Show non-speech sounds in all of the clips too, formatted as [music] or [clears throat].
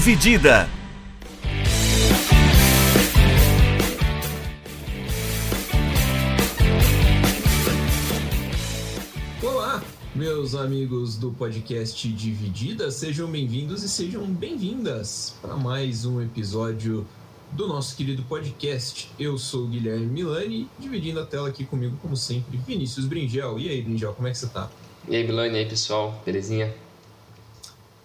Dividida. Olá, meus amigos do podcast Dividida, sejam bem-vindos e sejam bem-vindas para mais um episódio do nosso querido podcast. Eu sou o Guilherme Milani, dividindo a tela aqui comigo, como sempre, Vinícius Bringel. E aí, Bringel, como é que você tá? E aí, Milani, e aí, pessoal, belezinha?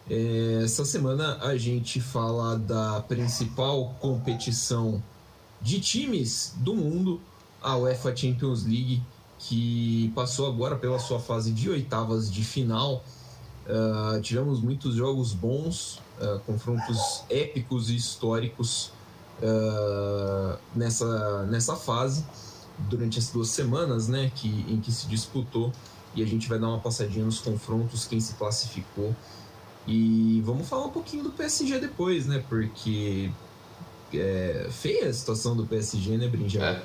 É, essa semana a gente fala da principal competição de times do mundo, a UEFA Champions League, que passou agora pela sua fase de oitavas de final. Uh, tivemos muitos jogos bons, uh, confrontos épicos e históricos uh, nessa, nessa fase, durante as duas semanas né, que, em que se disputou. E a gente vai dar uma passadinha nos confrontos, quem se classificou. E vamos falar um pouquinho do PSG depois, né? Porque é feia a situação do PSG, né, Brinjal? É.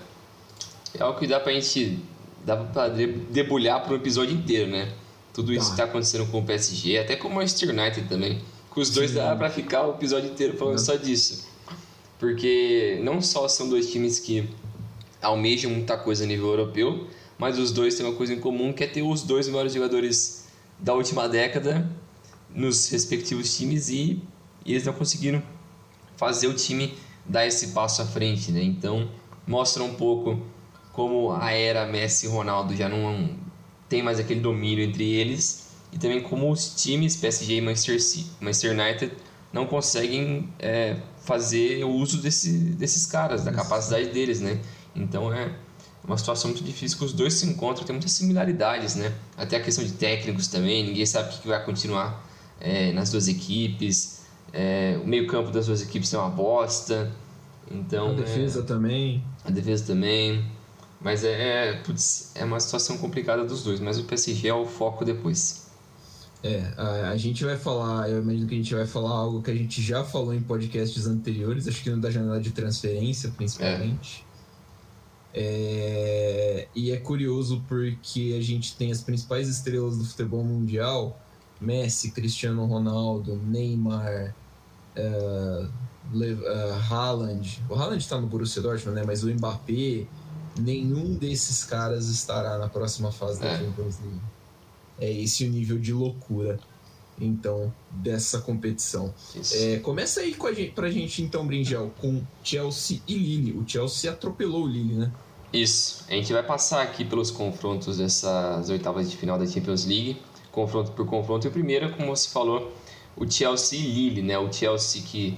É algo que dá pra gente. dá pra debulhar por um episódio inteiro, né? Tudo isso tá. que tá acontecendo com o PSG, até com o Manchester United também. Com os dois Sim. dá pra ficar o episódio inteiro falando só disso. Porque não só são dois times que almejam muita coisa a nível europeu, mas os dois têm uma coisa em comum que é ter os dois melhores jogadores da última década nos respectivos times e, e eles não conseguiram fazer o time dar esse passo à frente, né? Então mostra um pouco como a era Messi e Ronaldo já não tem mais aquele domínio entre eles e também como os times PSG e Manchester, City, Manchester United não conseguem é, fazer o uso desse, desses caras, da capacidade deles, né? Então é uma situação muito difícil que os dois se encontram, tem muitas similaridades, né? Até a questão de técnicos também, ninguém sabe o que vai continuar é, nas duas equipes. É, o meio-campo das duas equipes é uma bosta. Então, a defesa é, também. A defesa também. Mas é, é, putz, é uma situação complicada dos dois, mas o PSG é o foco depois. É, a, a, gente vai falar, eu imagino que a gente vai falar algo que a gente já falou em podcasts anteriores, acho que no da janela de transferência, principalmente. É. É, e é curioso porque a gente tem as principais estrelas do futebol mundial Messi, Cristiano Ronaldo, Neymar, uh, uh, Haaland. O Haaland está no Borussia Dortmund, né? Mas o Mbappé, nenhum desses caras estará na próxima fase é. da Champions League. É esse o nível de loucura, então, dessa competição. É, começa aí com a gente, pra gente, então, Bringel, com Chelsea e Lille. O Chelsea atropelou o Lille, né? Isso. A gente vai passar aqui pelos confrontos dessas oitavas de final da Champions League confronto por confronto. E o primeiro, como você falou, o Chelsea e Lille, né? O Chelsea que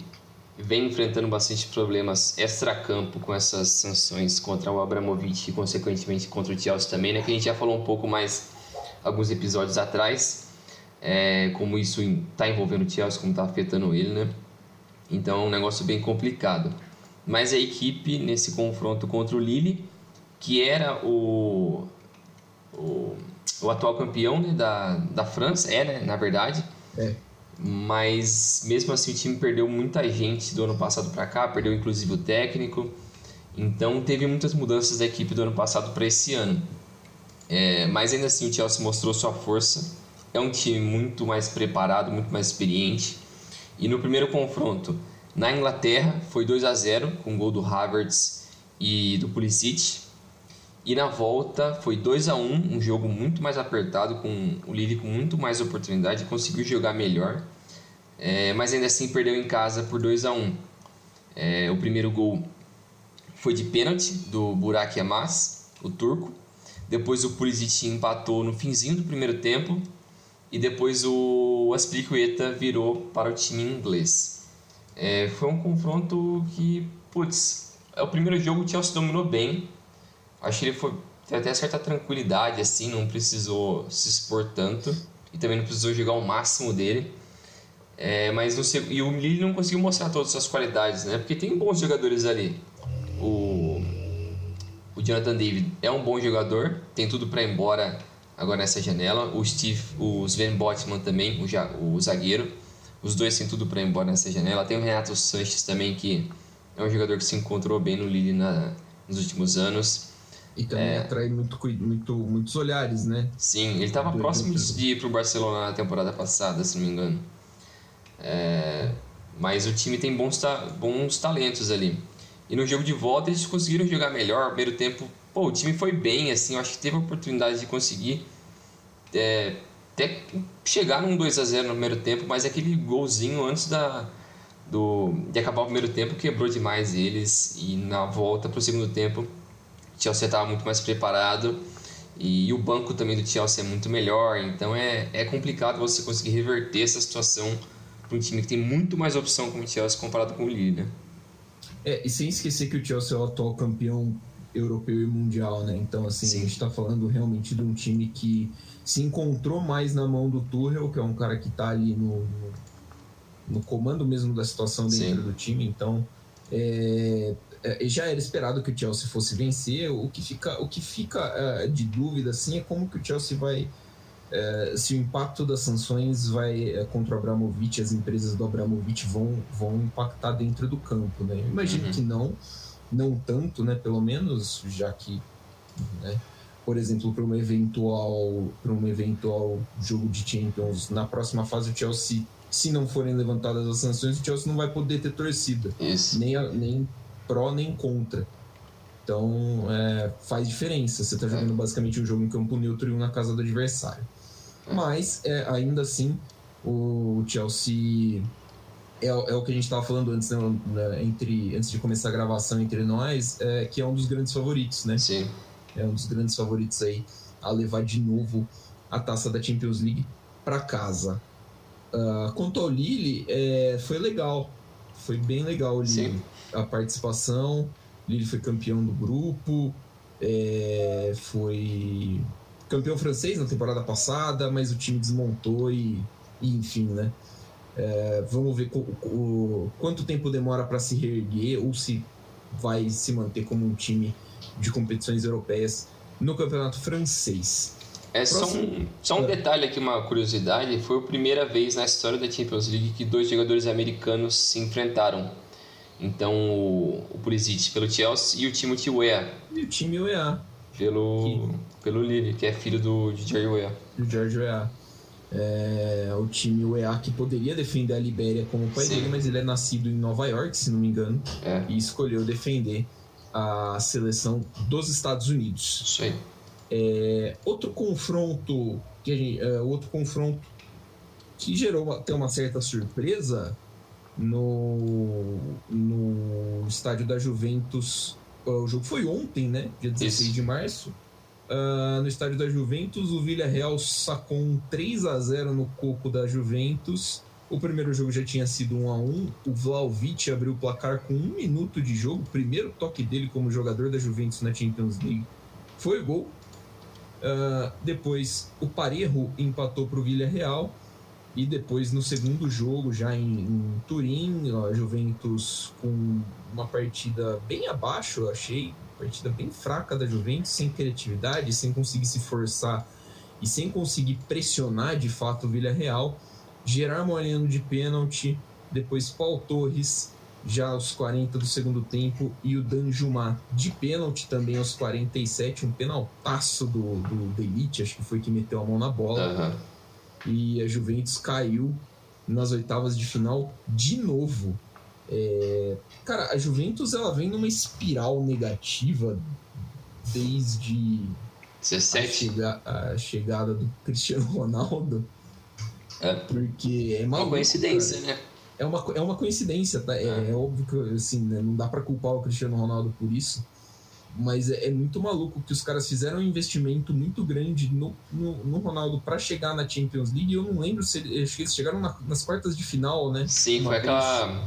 vem enfrentando bastante problemas extra-campo com essas sanções contra o Abramovich e, consequentemente, contra o Chelsea também, né? Que a gente já falou um pouco mais alguns episódios atrás, é, como isso está envolvendo o Chelsea, como está afetando ele, né? Então é um negócio bem complicado. Mas a equipe, nesse confronto contra o Lille, que era o, o o atual campeão né, da, da França, é, né, na verdade. É. Mas mesmo assim o time perdeu muita gente do ano passado para cá, perdeu inclusive o técnico. Então teve muitas mudanças da equipe do ano passado para esse ano. É, mas ainda assim o Chelsea mostrou sua força. É um time muito mais preparado, muito mais experiente. E no primeiro confronto na Inglaterra foi 2 a 0 com o gol do Havertz e do Pulisic. E na volta foi 2 a 1 um jogo muito mais apertado, com o Lille com muito mais oportunidade, conseguiu jogar melhor, é, mas ainda assim perdeu em casa por 2 a 1 é, O primeiro gol foi de pênalti do Burak Yilmaz, o turco. Depois o Pulisic empatou no finzinho do primeiro tempo e depois o Aspilicueta virou para o time inglês. É, foi um confronto que, putz, é o primeiro jogo o Chelsea dominou bem, Acho que ele foi até certa tranquilidade, assim, não precisou se expor tanto e também não precisou jogar o máximo dele. É, mas no, e o Lille não conseguiu mostrar todas as qualidades, né? Porque tem bons jogadores ali. O, o Jonathan David é um bom jogador, tem tudo para ir embora agora nessa janela. O Steve, o Sven Botman também, o, o zagueiro. Os dois têm tudo para ir embora nessa janela. Tem o Renato Sanches também, que é um jogador que se encontrou bem no Lille na, nos últimos anos. E também é. atrai muito, muito, muitos olhares, né? Sim, ele estava próximo de ir para o Barcelona na temporada passada, se não me engano. É... Mas o time tem bons, ta bons talentos ali. E no jogo de volta eles conseguiram jogar melhor. Primeiro tempo, pô, o time foi bem, assim, eu acho que teve a oportunidade de conseguir é, até chegar num 2 a 0 no primeiro tempo, mas aquele golzinho antes da, do, de acabar o primeiro tempo quebrou demais eles. E na volta para o segundo tempo, Chelsea estava muito mais preparado. E, o banco também do Chelsea é muito melhor, então é, é complicado você conseguir reverter essa situação para um time que tem muito mais opção como o Chelsea comparado com o Lille, né? É, e sem esquecer que o Chelsea é o atual campeão europeu e mundial, né? Então, assim, Sim. a gente está falando realmente de um time que se encontrou mais na mão do Tuchel, que é um cara que está ali no, no, comando mesmo da situação dentro Sim. do time. Então, é, já era esperado que o Chelsea fosse vencer. O que fica, o que fica é, de dúvida assim, é como que o Chelsea vai. É, se o impacto das sanções vai é, contra o Abramovich, as empresas do Abramovich vão, vão impactar dentro do campo. Né? Eu imagino uhum. que não, não tanto, né? pelo menos, já que né? por exemplo, para um eventual para um eventual jogo de Champions na próxima fase o Chelsea, se não forem levantadas as sanções, o Chelsea não vai poder ter torcida, Isso. nem nem pró nem contra. Então é, faz diferença. Você está jogando é. basicamente um jogo em campo neutro e um na casa do adversário. É. Mas é, ainda assim o Chelsea é, é, o que a gente estava falando antes, né, entre, antes de começar a gravação entre nós, é, que é um dos grandes favoritos, né? Sim é um dos grandes favoritos aí a levar de novo a taça da Champions League para casa. Uh, quanto ao Lille, é, foi legal, foi bem legal o Lille, a participação. Lille foi campeão do grupo, é, foi campeão francês na temporada passada, mas o time desmontou e, e enfim, né? É, vamos ver o, o, quanto tempo demora para se reerguer ou se vai se manter como um time de competições europeias no campeonato francês. É só um, só um detalhe aqui, uma curiosidade: foi a primeira vez na história da Champions League que dois jogadores americanos se enfrentaram. Então, o, o Pulisic pelo Chelsea e o Timothy Weah. E o time Weah. Pelo, que... pelo Lille, que é filho do de Jerry Weah. Do George Weah. É, o time UEA que poderia defender a Libéria como pai Sim. dele, mas ele é nascido em Nova York, se não me engano, é. e escolheu defender a seleção dos Estados Unidos. Isso aí. É, outro confronto que gente, é, outro confronto que gerou até uma certa surpresa no, no estádio da Juventus. O jogo foi ontem, né? Dia 16 Isso. de março. Uh, no estádio da Juventus, o Villarreal sacou um 3 a 0 no coco da Juventus o primeiro jogo já tinha sido 1 a 1 O Vlaovic abriu o placar com um minuto de jogo. O primeiro toque dele como jogador da Juventus na Champions League foi gol. Uh, depois o Parejo empatou para o Villarreal. E depois no segundo jogo, já em, em Turim, a Juventus com uma partida bem abaixo, achei. Partida bem fraca da Juventus, sem criatividade, sem conseguir se forçar e sem conseguir pressionar de fato o Villarreal. Gerard Moreno de pênalti, depois Paul Torres já aos 40 do segundo tempo e o Danjumar de pênalti também aos 47, um penaltaço do, do Delite, acho que foi que meteu a mão na bola. Uhum. E a Juventus caiu nas oitavas de final de novo. É... Cara, a Juventus ela vem numa espiral negativa desde 17. A, chega... a chegada do Cristiano Ronaldo. É. Porque é uma coincidência, cara. né? É uma, é uma coincidência, tá? É, é. é óbvio que assim, né? não dá para culpar o Cristiano Ronaldo por isso. Mas é, é, muito maluco que os caras fizeram um investimento muito grande no, no, no Ronaldo para chegar na Champions League. Eu não lembro se acho que eles chegaram na, nas quartas de final, né? Sim, foi aquela.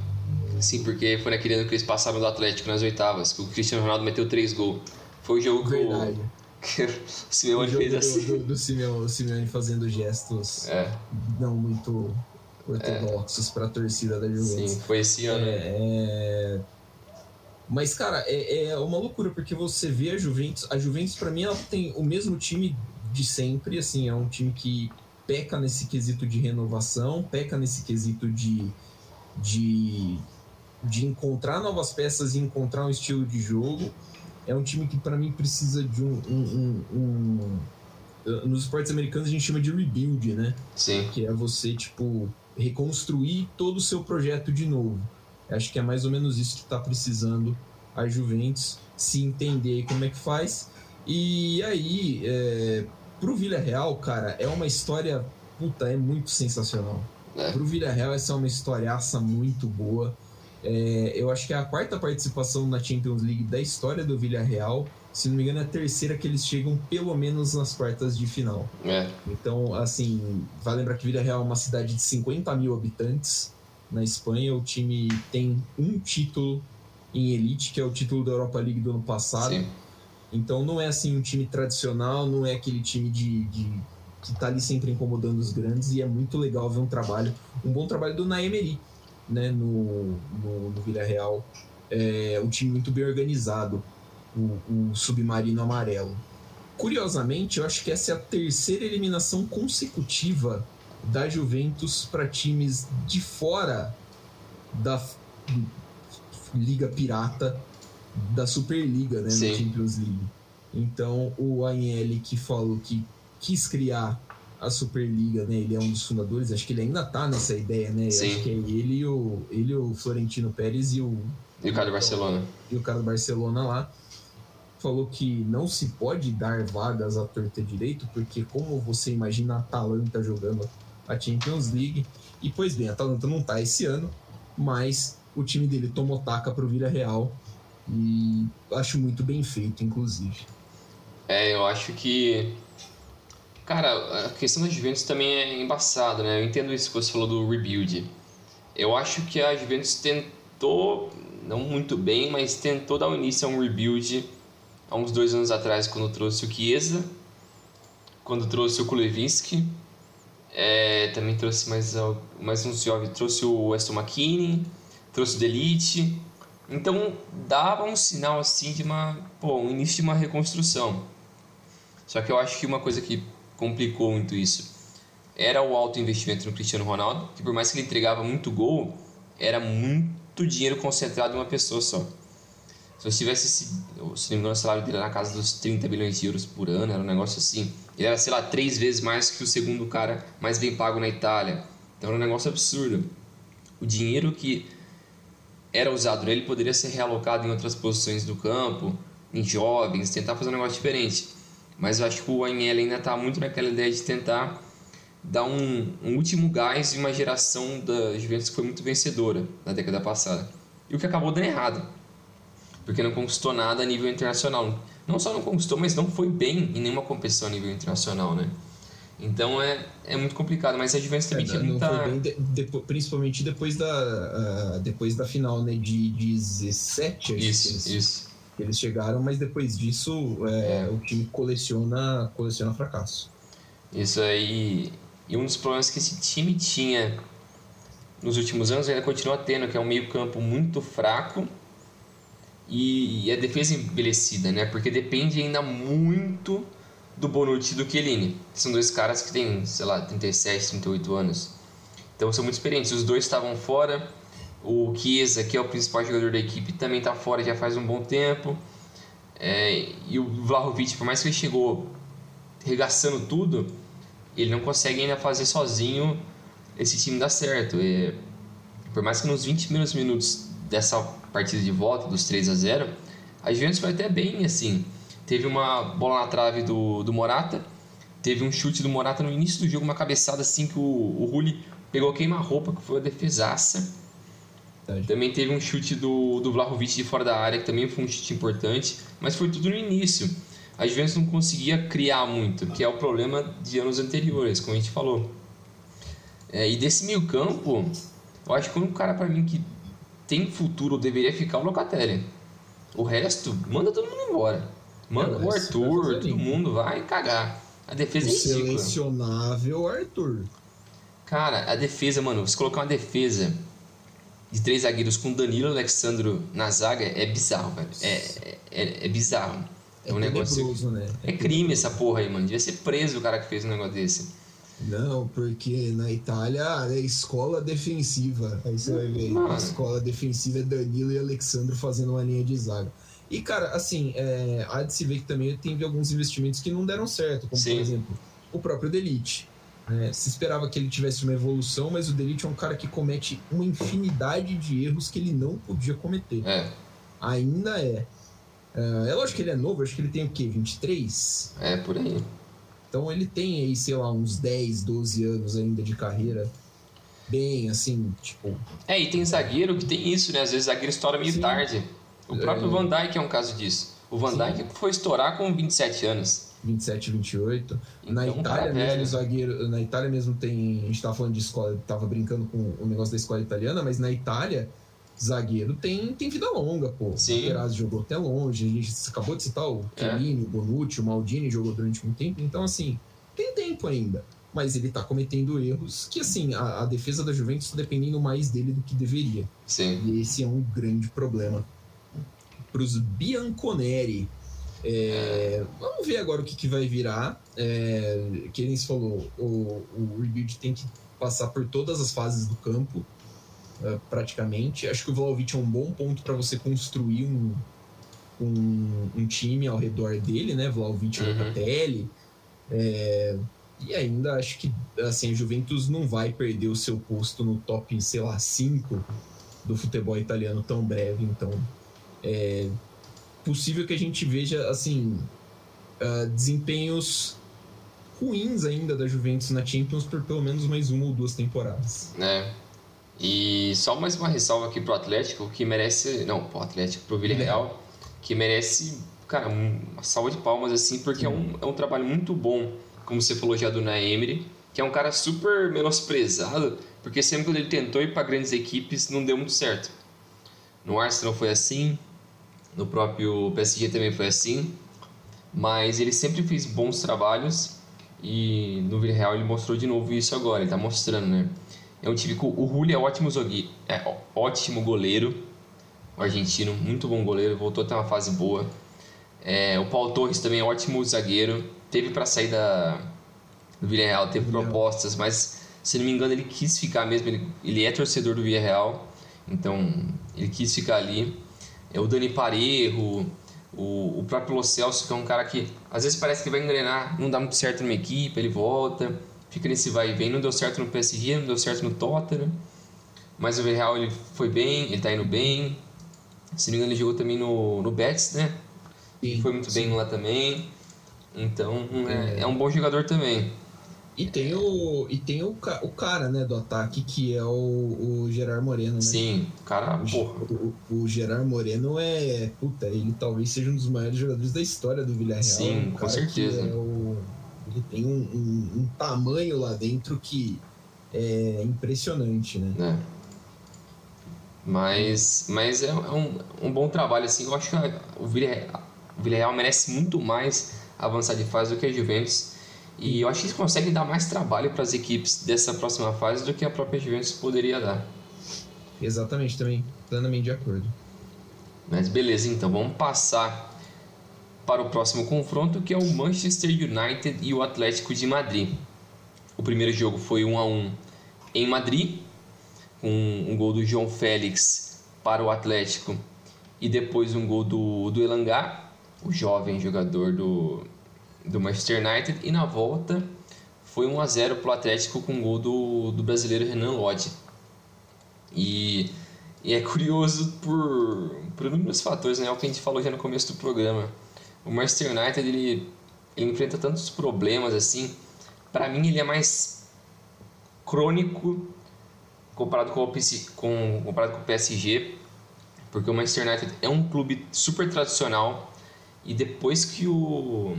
Sim, porque foi naquele ano que eles passaram do Atlético nas oitavas, que o Cristiano Ronaldo meteu três gols. Foi o jogo Verdade. que o [laughs] o Simeone fez assim. Do, do Simeone, o Simeone fazendo gestos é. não muito ortodoxos é. para a torcida da Juventus. Sim, foi esse ano. É, é... Mas, cara, é, é uma loucura, porque você vê a Juventus. A Juventus, para mim, ela tem o mesmo time de sempre. Assim, é um time que peca nesse quesito de renovação, peca nesse quesito de, de, de encontrar novas peças e encontrar um estilo de jogo é um time que para mim precisa de um, um, um, um, Nos esportes americanos a gente chama de rebuild, né? Sim. Que é você, tipo, reconstruir todo o seu projeto de novo. Acho que é mais ou menos isso que está precisando a Juventus se entender como é que faz. E aí, é, pro Villarreal, cara, é uma história, puta, é muito sensacional. É. Pro Villarreal, essa é uma historiaça muito boa. É, eu acho que é a quarta participação na Champions League da história do Villarreal. Se não me engano, é a terceira que eles chegam pelo menos nas quartas de final. É. Então, assim, vai lembrar que Villarreal é uma cidade de 50 mil habitantes na Espanha. O time tem um título em elite, que é o título da Europa League do ano passado. Sim. Então não é assim um time tradicional, não é aquele time de, de que está ali sempre incomodando os grandes e é muito legal ver um trabalho, um bom trabalho do Naemeri, né, no, no, no Villarreal. É um time muito bem organizado, o, o Submarino Amarelo. Curiosamente, eu acho que essa é a terceira eliminação consecutiva da Juventus para times de fora da Liga Pirata da Superliga, né, Sim. no Champions League. Então, o Agnelli que falou que quis criar a Superliga, né? Ele é um dos fundadores, acho que ele ainda tá nessa ideia, né? Sim. Acho que é ele e o, ele, o Florentino Pérez e o. E o cara do Barcelona. E o cara do Barcelona lá. Falou que não se pode dar vagas à torta direito, porque como você imagina a Atalanta jogando a Champions League. E pois bem, a Atalanta não tá esse ano, mas o time dele tomou taca pro Vila Real e acho muito bem feito, inclusive. É, eu acho que. Cara, a questão da Juventus também é embaçada, né? Eu entendo isso que você falou do rebuild. Eu acho que a Juventus tentou, não muito bem, mas tentou dar um início a um rebuild há uns dois anos atrás, quando trouxe o Chiesa, quando trouxe o Kulevinski, é, também trouxe mais, mais uns jovens, trouxe o Aston McKinney, trouxe o Delite. Então dava um sinal assim de uma, pô, um início de uma reconstrução. Só que eu acho que uma coisa que complicou muito isso era o alto investimento no Cristiano Ronaldo, que por mais que ele entregava muito gol, era muito dinheiro concentrado em uma pessoa só. Se você tivesse, esse, se não me engano, o salário dele era na casa dos 30 bilhões de euros por ano, era um negócio assim. Ele era, sei lá, três vezes mais que o segundo cara mais bem pago na Itália. Então era um negócio absurdo. O dinheiro que era usado ele poderia ser realocado em outras posições do campo, em jovens, tentar fazer um negócio diferente. Mas eu acho que o Agnelli ainda está muito naquela ideia de tentar dar um, um, último gás em uma geração da Juventus que foi muito vencedora na década passada. E o que acabou dando errado, porque não conquistou nada a nível internacional. Não só não conquistou, mas não foi bem em nenhuma competição a nível internacional, né? Então é, é muito complicado, mas a Juventus também é, tinha muita. De, de, principalmente depois da, uh, depois da final né, de 17, acho isso, que eles, isso. Que eles chegaram, mas depois disso é, é. o time coleciona, coleciona fracasso. Isso aí. E um dos problemas que esse time tinha nos últimos anos ainda continua tendo, que é um meio-campo muito fraco e, e a defesa envelhecida, né? Porque depende ainda muito do Bonucci e do Chiellini. São dois caras que têm, sei lá, 37, 38 anos. Então são muito experientes. Os dois estavam fora. O Chiesa, que é o principal jogador da equipe, também está fora já faz um bom tempo. É, e o Vlahovic, por mais que ele chegou regaçando tudo, ele não consegue ainda fazer sozinho esse time dar certo. E, por mais que nos 20 primeiros minutos dessa partida de volta, dos 3 a 0 a Juventus foi até bem assim Teve uma bola na trave do, do Morata. Teve um chute do Morata no início do jogo, uma cabeçada assim que o, o Rulli pegou queima-roupa, que foi a defesaça. Também teve um chute do, do Vlahovic de fora da área, que também foi um chute importante, mas foi tudo no início. A Juventus não conseguia criar muito, que é o problema de anos anteriores, como a gente falou. É, e desse meio campo, eu acho que um cara para mim que tem futuro deveria ficar o Locatelli. O resto, manda todo mundo embora. Manda o Arthur, todo mundo vai cagar. A defesa o é ridícula. Selecionável Arthur. Cara, a defesa, mano, você colocar uma defesa de três zagueiros com Danilo e Alexandro na zaga é bizarro, velho. É, é, é bizarro. É, é um negócio. Né? É, é crime essa porra aí, mano. Devia ser preso o cara que fez um negócio desse. Não, porque na Itália é escola defensiva. Aí você vai ver. A escola defensiva é Danilo e Alexandro fazendo uma linha de zaga. E, cara, assim, é, há de se ver que também teve alguns investimentos que não deram certo, como, Sim. por exemplo, o próprio Delite. É, se esperava que ele tivesse uma evolução, mas o Delite é um cara que comete uma infinidade de erros que ele não podia cometer. É. Ainda é. É, é lógico que ele é novo, acho que ele tem o quê? 23? É, por aí. Então ele tem aí, sei lá, uns 10, 12 anos ainda de carreira. Bem, assim, tipo. É, e tem zagueiro que tem isso, né? Às vezes zagueiro estoura meio Sim. tarde. O próprio É. Van Dijk é um caso disso. O Van Sim. Dijk foi estourar com 27 anos. 27, 28. na Então, Itália cara mesmo, zagueiro. Na Itália mesmo tem. A gente tava falando de escola, tava brincando com o negócio da escola italiana, mas na Itália, zagueiro tem, tem vida longa, pô. Sim. O Materazzi jogou até longe. A gente acabou de citar o É. Chiellini, o Bonucci, o Maldini jogou durante muito tempo. Então, assim, tem tempo ainda. Mas ele tá cometendo erros que, assim, a, a defesa da Juventus tá dependendo mais dele do que deveria. Sim. E esse é um grande problema para os Bianconeri. É, Vamos ver agora o que, que vai virar. É, que se falou, o, o rebuild tem que passar por todas as fases do campo, é, praticamente. Acho que o Vlaovic é um bom ponto para você construir um, um, um time ao redor dele, né? Vlaovic e Uhum. Locatelli. É, e ainda acho que assim, a Juventus não vai perder o seu posto no top, sei lá, 5 do futebol italiano tão breve, então é possível que a gente veja assim ah, desempenhos ruins ainda da Juventus na Champions por pelo menos mais uma ou duas temporadas. né? E só mais uma ressalva aqui pro Atlético, que merece. Não, pro Atlético, pro Villarreal, que merece, cara, um- uma salva de palmas, assim, porque é um, é um trabalho muito bom, como você falou já do Naemri, que é um cara super menosprezado, porque sempre que ele tentou ir para grandes equipes, não deu muito certo. No Arsenal foi assim, no próprio PSG também foi assim, mas ele sempre fez bons trabalhos e no Villarreal ele mostrou de novo isso agora, ele tá mostrando, né? É um time que o Julio é ótimo zogui, é ótimo goleiro, o argentino, muito bom goleiro, voltou a ter uma fase boa. É, o Paulo Torres também é ótimo zagueiro, teve para sair da do Villarreal, teve propostas, mas se não me engano ele quis ficar mesmo, ele, ele é torcedor do Villarreal, então ele quis ficar ali. É o Dani Parejo, o, o próprio Lo Celso, que é um cara que às vezes parece que vai engrenar, não dá muito certo numa equipe, ele volta, fica nesse vai e vem, não deu certo no PSG, não deu certo no Tottenham, mas o Villarreal ele foi bem, ele tá indo bem. Se não me engano ele jogou também no, no Betis, né? E Sim, foi muito sim. bem lá também. Então é, é um bom jogador também. E tem o e tem o, o cara, né, do ataque que é o, o Gerard Moreno, né? Sim, cara, O, porra. o, o Gerard Moreno é. Puta, ele talvez seja um dos maiores jogadores da história do Villarreal. Sim, Um com certeza. é o- ele tem um, um- um tamanho lá dentro que é impressionante, né? né? Mas, mas é, é um, um bom trabalho, assim. Eu acho que o Villarreal, o Villarreal merece muito mais avançar de fase do que a Juventus. E eu acho que eles conseguem dar mais trabalho para as equipes dessa próxima fase do que a própria Juventus poderia dar. Exatamente, também plenamente de acordo. Mas beleza, então vamos passar para o próximo confronto, que é o Manchester United e o Atlético de Madrid. O primeiro jogo foi 1 a 1 em Madrid, com um gol do João Félix para o Atlético e depois um gol do, do Elangá, o jovem jogador do, do Manchester United, e na volta foi 1 a 0 para o Atlético com um gol do, do brasileiro Renan Lodge. E, e é curioso por, por inúmeros fatores, né? É o que a gente falou já no começo do programa. O Manchester United ele, ele enfrenta tantos problemas assim. Para mim, ele é mais crônico comparado com o, PC com, comparado com o PSG, porque o Manchester United é um clube super tradicional e depois que o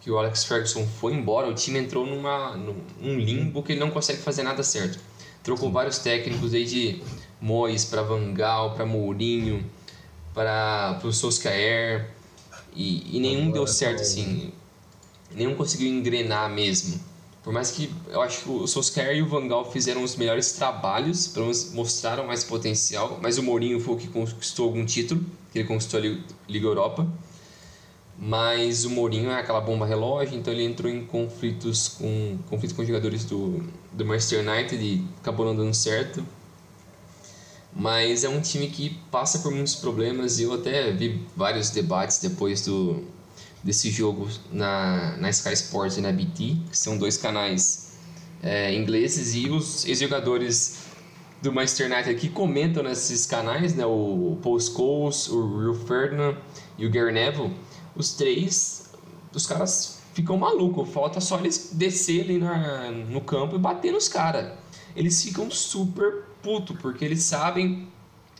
que o Alex Ferguson foi embora, o time entrou numa, num limbo que ele não consegue fazer nada certo. Trocou vários técnicos, desde Moyes para Van Gaal, para Mourinho, para o Solskjaer, e, e nenhum Agora deu tá certo o- assim. Nenhum conseguiu engrenar mesmo. Por mais que eu acho que o Solskjaer e o Van Gaal fizeram os melhores trabalhos, pelo menos mostraram mais potencial, mas o Mourinho foi o que conquistou algum título, que ele conquistou a Li- Liga Europa. Mas o Mourinho é aquela bomba relógio, então ele entrou em conflitos com conflito com os jogadores do, do Manchester United e acabou não dando certo. Mas é um time que passa por muitos problemas e eu até vi vários debates depois do desse jogo na, na Sky Sports e na BT, que são dois canais é, ingleses e os ex-jogadores do Manchester United que comentam nesses canais, né, o Paul Scholes, o Will Ferdinand e o Gary Neville, os três, os caras ficam malucos, falta só eles descerem na, no campo e bater nos caras. Eles ficam super puto porque eles sabem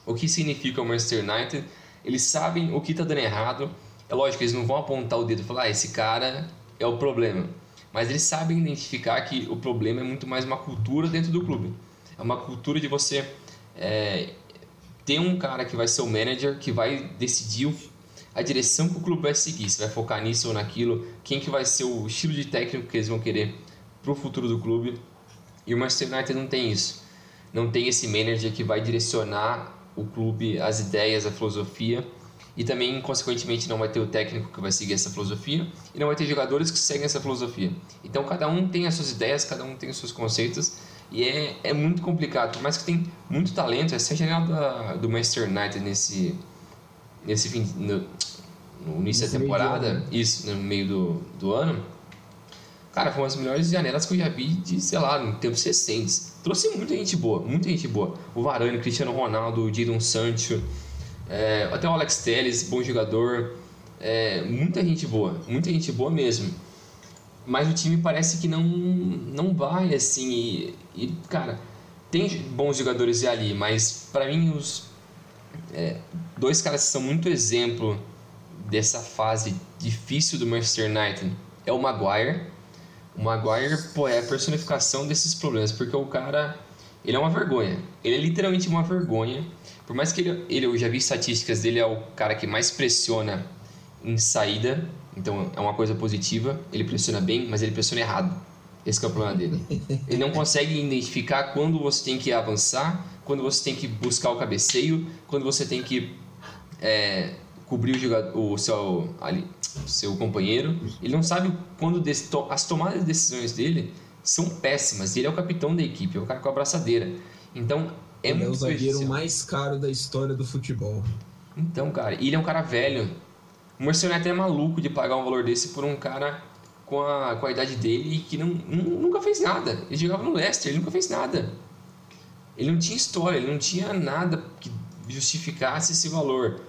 o que significa o Manchester United, eles sabem o que está dando errado. É lógico, eles não vão apontar o dedo e falar, ah, esse cara é o problema. Mas eles sabem identificar que o problema é muito mais uma cultura dentro do clube. É uma cultura de você é, ter um cara que vai ser o manager, que vai decidir a direção que o clube vai seguir, se vai focar nisso ou naquilo, quem que vai ser o estilo de técnico que eles vão querer para o futuro do clube. E o Manchester United não tem isso. Não tem esse manager que vai direcionar o clube, as ideias, a filosofia e também, consequentemente, não vai ter o técnico que vai seguir essa filosofia e não vai ter jogadores que seguem essa filosofia. Então, cada um tem as suas ideias, cada um tem os seus conceitos e é, é muito complicado. Por mais que tem muito talento, essa é a janela do Manchester United nesse, nesse fim, no, no início da temporada, isso, no meio do, do ano. Cara, foi uma das melhores janelas que eu já vi de, sei lá, no tempo recentes. Trouxe muita gente boa, muita gente boa. O Varane, Cristiano Ronaldo, o Jadon Sancho, é, até o Alex Telles, bom jogador. É, muita gente boa, muita gente boa mesmo. Mas o time parece que não, não vai assim. E, e cara, tem bons jogadores ali, mas para mim os é, dois caras que são muito exemplo dessa fase difícil do Manchester United é o Maguire. O Maguire pô, é a personificação desses problemas, porque o cara ele é uma vergonha. Ele é literalmente uma vergonha por mais que ele, ele, eu já vi estatísticas dele, é o cara que mais pressiona em saída, então é uma coisa positiva. Ele pressiona bem, mas ele pressiona errado. Esse é o problema dele. Ele não consegue identificar quando você tem que avançar, quando você tem que buscar o cabeceio, quando você tem que é, cobrir o, jogador, o seu, ali, seu companheiro. Ele não sabe quando as tomadas de decisões dele são péssimas. Ele é o capitão da equipe, é o cara com a abraçadeira. Então é ele é o zagueiro mais caro da história do futebol. Então, cara, ele é um cara velho. O Marcelo até é maluco de pagar um valor desse por um cara com a, com a idade dele e que não, nunca fez nada. Ele jogava no Leicester, ele nunca fez nada. Ele não tinha história, ele não tinha nada que justificasse esse valor.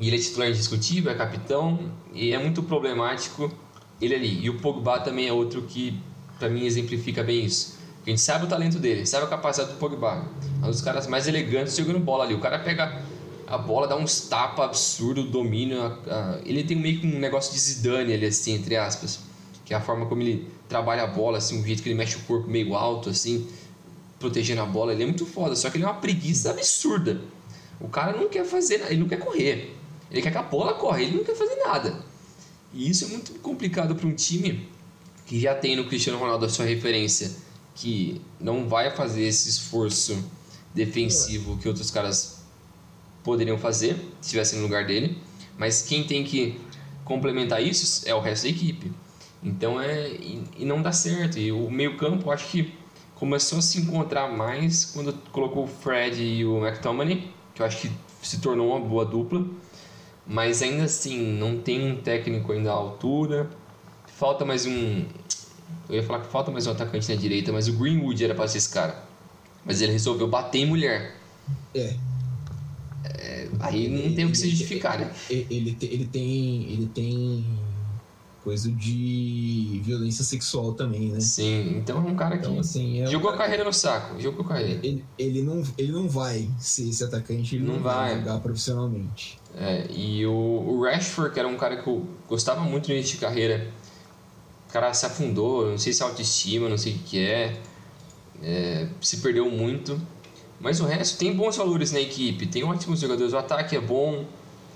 E ele é titular indiscutível, é capitão e é muito problemático ele ali. E o Pogba também é outro que, para mim, exemplifica bem isso. A gente sabe o talento dele, sabe a capacidade do Pogba. É um dos caras mais elegantes jogando bola ali. O cara pega a bola, dá uns tapas absurdo, domínio. A, a, ele tem meio que um negócio de Zidane ali, assim, entre aspas. Que é a forma como ele trabalha a bola, assim, o jeito que ele mexe o corpo meio alto, assim, protegendo a bola. Ele é muito foda, só que ele é uma preguiça absurda. O cara não quer fazer ele não quer correr. Ele quer que a bola corra, ele não quer fazer nada. E isso é muito complicado para um time que já tem no Cristiano Ronaldo a sua referência, que não vai fazer esse esforço defensivo que outros caras poderiam fazer se estivessem no lugar dele, mas quem tem que complementar isso é o resto da equipe. Então é e, e não dá certo. E o meio-campo acho que começou a se encontrar mais quando colocou o Fred e o McTominay, que eu acho que se tornou uma boa dupla, mas ainda assim não tem um técnico ainda à altura. Falta mais um. Eu ia falar que falta mais um atacante na direita, mas o Greenwood era para ser esse cara. Mas ele resolveu bater em mulher. É. é aí não tem o que se justificar, né? Ele, ele, ele tem. Ele tem coisa de violência sexual também, né? Sim, então é um cara que então, assim, é jogou um a carreira no saco, jogou a carreira. Ele, ele, não, ele não vai ser esse atacante, ele não, não vai. vai jogar profissionalmente. É, e o, o, Rashford, que era um cara que eu gostava muito no início de carreira, o cara se afundou, não sei se é autoestima, não sei o que é é, se perdeu muito. Mas o resto tem bons valores na equipe, tem ótimos jogadores, o ataque é bom.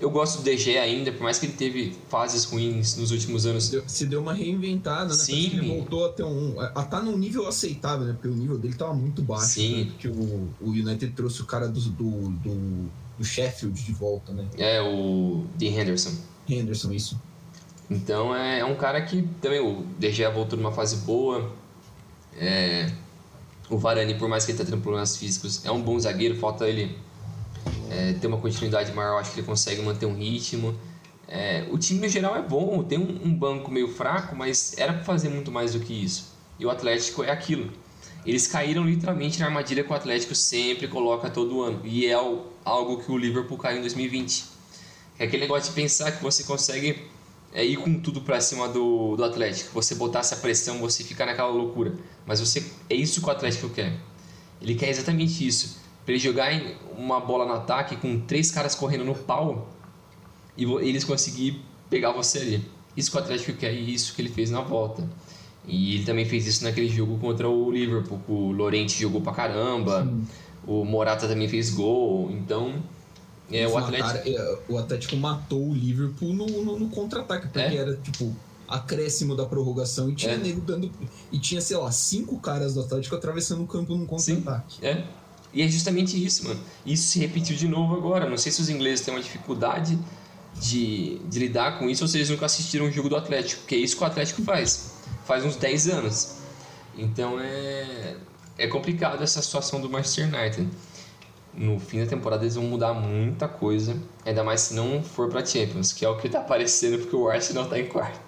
Eu gosto do DG ainda, por mais que ele teve fases ruins nos últimos anos. Se deu uma reinventada, né? Sim. Ele voltou a ter um. a tá num nível aceitável, né? Porque o nível dele tava muito baixo. Sim. Né? Porque o, o United trouxe o cara do, do, do, do Sheffield de volta, né? É, o Dean Henderson. Henderson, isso. Então é, é um cara que também o DG voltou numa fase boa. É, o Varane, por mais que ele tenha tendo problemas físicos, é um bom zagueiro, falta ele é, ter uma continuidade maior, acho que ele consegue manter um ritmo. É, o time no geral é bom, tem um, um, banco meio fraco, mas era para fazer muito mais do que isso. e o Atlético é aquilo. Eles caíram literalmente na armadilha que o Atlético sempre coloca todo ano. E é algo que o Liverpool caiu em 2020. É aquele negócio de pensar que você consegue é, ir com tudo para cima do, do Atlético. Você botar essa pressão, você ficar naquela loucura. Mas você é isso que o Atlético quer. Ele quer exatamente isso. Para ele jogar uma bola no ataque com três caras correndo no pau e eles conseguir pegar você ali. Isso que o Atlético quer e isso que ele fez na volta. E ele também fez isso naquele jogo contra o Liverpool. O Lorente jogou pra caramba. Sim. O Morata também fez gol. Então, é, o Atlético... Mataram, é, o Atlético matou o Liverpool no, no, no contra-ataque. Porque é? era, tipo, acréscimo da prorrogação e tinha é. nego dando... E tinha, sei lá, cinco caras do Atlético atravessando o campo num contra-ataque. É. E é justamente isso, mano. Isso se repetiu de novo agora. Não sei se os ingleses têm uma dificuldade de, de lidar com isso ou se eles nunca assistiram um jogo do Atlético. Porque é isso que o Atlético faz faz uns 10 anos. Então é, é complicado essa situação do Manchester United. No fim da temporada eles vão mudar muita coisa, ainda mais se não for para Champions, que é o que tá aparecendo porque o Arsenal tá em quarto.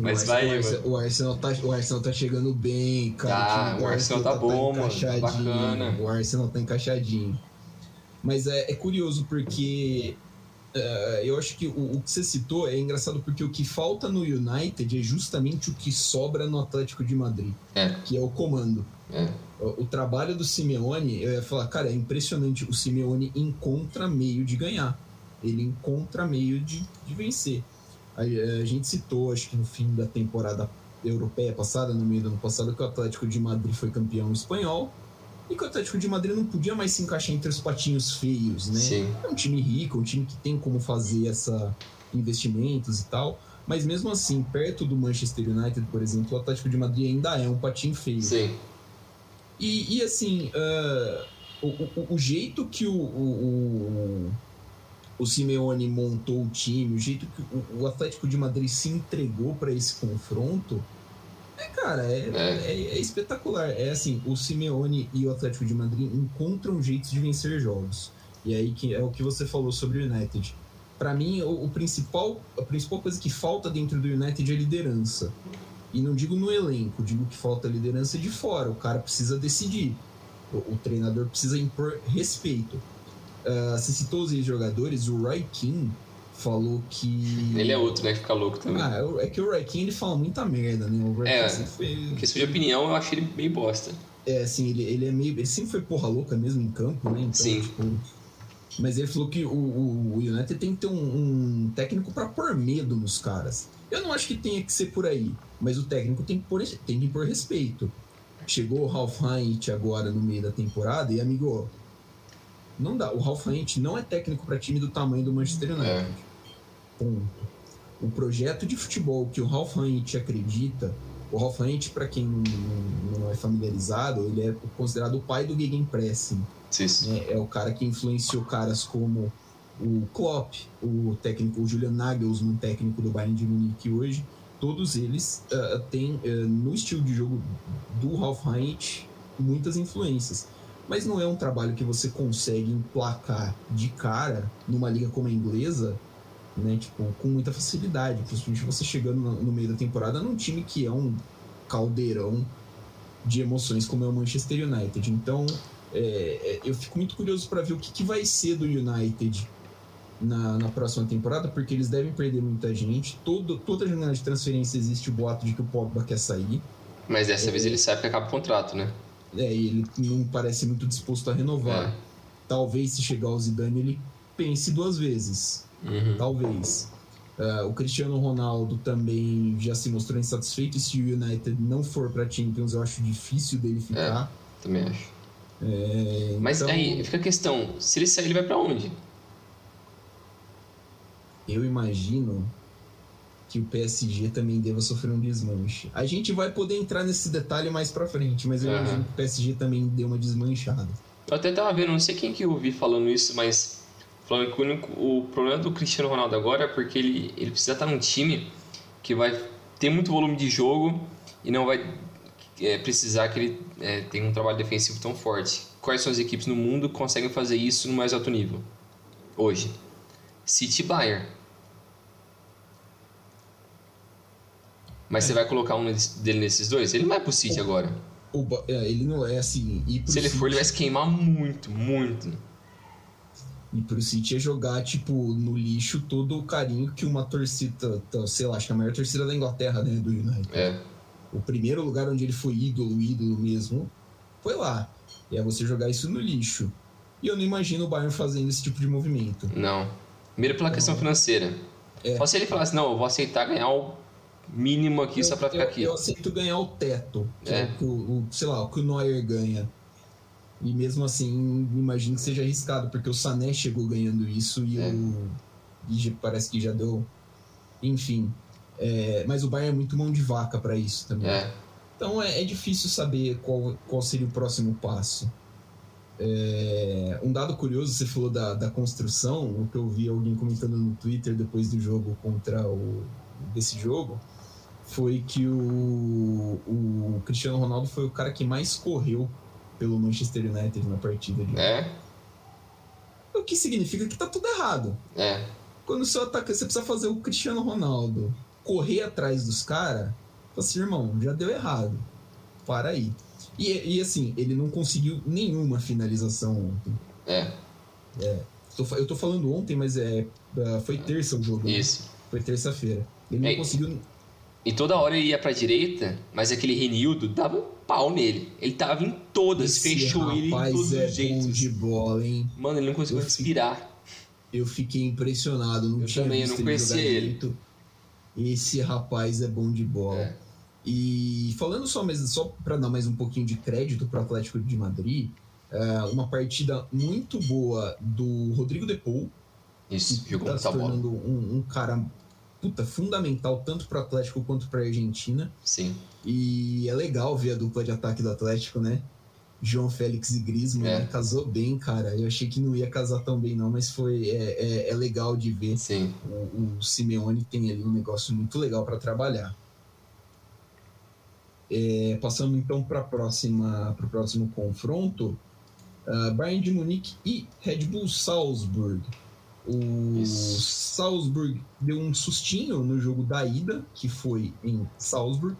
Mas vai, o Arsenal, o Arsenal, tá, o Arsenal tá chegando bem, cara. Tá, o, o Arsenal tá, tá bom, mano. Tá bacana. O Arsenal tá encaixadinho. Mas é, é curioso porque Uh, eu acho que o, o, que você citou é engraçado porque o que falta no United é justamente o que sobra no Atlético de Madrid, é. que é o comando. É. O, o, trabalho do Simeone, eu ia falar, cara, é impressionante. O Simeone encontra meio de ganhar, ele encontra meio de, de vencer. A, a gente citou, acho que no fim da temporada europeia passada, no meio do ano passado, que o Atlético de Madrid foi campeão espanhol e que o Atlético de Madrid não podia mais se encaixar entre os patinhos feios, né? Sim. É um time rico, um time que tem como fazer essa investimentos e tal. Mas mesmo assim, perto do Manchester United, por exemplo, o Atlético de Madrid ainda é um patinho feio. Sim. E, e assim, uh, o, o, o, jeito que o, o, o Simeone montou o time, o jeito que o, o Atlético de Madrid se entregou para esse confronto, é, cara, é, é. é, é espetacular. É assim, o Simeone e o Atlético de Madrid encontram jeitos de vencer jogos. E aí que é o que você falou sobre o United. Para mim, o, o, principal, a principal coisa que falta dentro do United é liderança. E não digo no elenco, digo que falta liderança de fora. O cara precisa decidir. O, o treinador precisa impor respeito. Uh, você citou os jogadores, o Roy King falou que. Ele é outro, né? Que fica louco também. Ah, é, é que o Raikin ele fala muita merda, né? O é, foi... questão de opinião, eu acho ele meio bosta. É, assim, ele, ele é meio. Ele sempre foi porra louca mesmo em campo, né? Então, Sim. Tipo, mas ele falou que o, o, o United tem que ter um, um técnico para pôr medo nos caras. Eu não acho que tenha que ser por aí, mas o técnico tem que pôr, tem que pôr respeito. Chegou o Ralph Heinz agora no meio da temporada e, amigo, não dá. O Ralph Heinz não é técnico para time do tamanho do Manchester United. É ponto. O projeto de futebol que o Ralph Heinz acredita, o Ralph Heinz, para quem não, não, é familiarizado, ele é considerado o pai do Gegenpressing. Né? É o cara que influenciou caras como o Klopp, o técnico o Julian Nagelsmann, técnico do Bayern de Munique hoje, todos eles uh, têm uh, no estilo de jogo do Ralph Heinz muitas influências. Mas não é um trabalho que você consegue emplacar de cara numa liga como a inglesa né? Tipo, com muita facilidade, principalmente você chegando no, meio da temporada num time que é um caldeirão de emoções como é o Manchester United. Então, é, é eu fico muito curioso para ver o que, que, vai ser do United na, na, próxima temporada, porque eles devem perder muita gente. Todo, toda janela de transferência existe o boato de que o Pogba quer sair. Mas dessa é, vez ele sabe que acaba o contrato, né? É, e ele não parece muito disposto a renovar. É. Talvez se chegar ao Zidane ele pense duas vezes. Uhum. Talvez. Uh, o Cristiano Ronaldo também já se mostrou insatisfeito. E se o United não for para Champions, eu acho difícil dele ficar. É, também acho. É, Mas então, aí fica a questão: se ele sair, ele vai para onde? Eu imagino que o PSG também deva sofrer um desmanche. A gente vai poder entrar nesse detalhe mais para frente, mas eu uhum. imagino que o PSG também deu uma desmanchada. Eu até tava vendo, não sei quem que eu ouvi falando isso, mas Falando que o, único, o problema do Cristiano Ronaldo agora é porque ele, ele precisa estar num time que vai ter muito volume de jogo e não vai é, precisar que ele é, tenha um trabalho defensivo tão forte. Quais são as equipes no mundo que conseguem fazer isso no mais alto nível? Hoje. City Bayern. Mas você vai colocar um dele nesses dois? Ele não vai pro City O- agora. O é, ele não é assim. Se ele for, ele City- vai se queimar muito, muito. E pro City é jogar, tipo, no lixo todo o carinho que uma torcida, tá, sei lá, acho que a maior torcida da Inglaterra, né, do United. É, O primeiro lugar onde ele foi ídolo, ídolo mesmo, foi lá. E é você jogar isso no lixo. E eu não imagino o Bayern fazendo esse tipo de movimento. não. Primeiro pela questão financeira. É. Só se ele falasse, não, eu vou aceitar ganhar o mínimo aqui só pra eu, ficar eu- aqui. Eu aceito ganhar o teto, que é, É. o o, sei lá, o que o Neuer ganha. E mesmo assim, imagino que seja arriscado, porque o Sané chegou ganhando isso e, É. o, e parece que já deu. Enfim. É, mas o Bayern é muito mão de vaca para isso também. É, Então é, é difícil saber qual, qual seria o próximo passo. É, um dado curioso, você falou da, da construção, o que eu vi alguém comentando no Twitter depois do jogo contra o. desse jogo, foi que o, o Cristiano Ronaldo foi o cara que mais correu pelo Manchester United na partida de é, O que significa que tá tudo errado. é. Quando o seu ataque, você precisa fazer o Cristiano Ronaldo correr atrás dos caras, fala assim, irmão, já deu errado. Para aí. E, e assim, ele não conseguiu nenhuma finalização ontem. É, Tô fa- eu tô falando ontem, mas é, ah, foi terça o jogo. né? isso. Foi terça-feira. Ele não É, conseguiu. E toda hora ele ia pra direita, mas aquele Renildo dava um pau nele. Ele tava em todas, Esse fechou ele em rapaz todos é os jeitos. bom de bola, hein? Mano, ele não conseguiu Eu respirar. Eu fiquei impressionado. Não Eu tinha também, eu visto não conhecia ele. direito. Esse rapaz é bom de bola. É. E falando só, mas só para dar mais um pouquinho de crédito para o Atlético de Madrid, é, uma partida muito boa do Rodrigo Depou, Isso, que jogou está se tornando um, um cara puta, fundamental tanto para o Atlético quanto para a Argentina. Sim. E é legal ver a dupla de ataque do Atlético, né? João Félix e Griezmann, É. né? casou bem, cara. Eu achei que não ia casar tão bem, não, mas foi é, é, é legal de ver. Sim. O, o Simeone tem ali um negócio muito legal para trabalhar. É, passando então para próxima para o próximo confronto, ah, Bayern de Munique e Red Bull Salzburg. O Isso. Salzburg deu um sustinho no jogo da ida, que foi em Salzburg.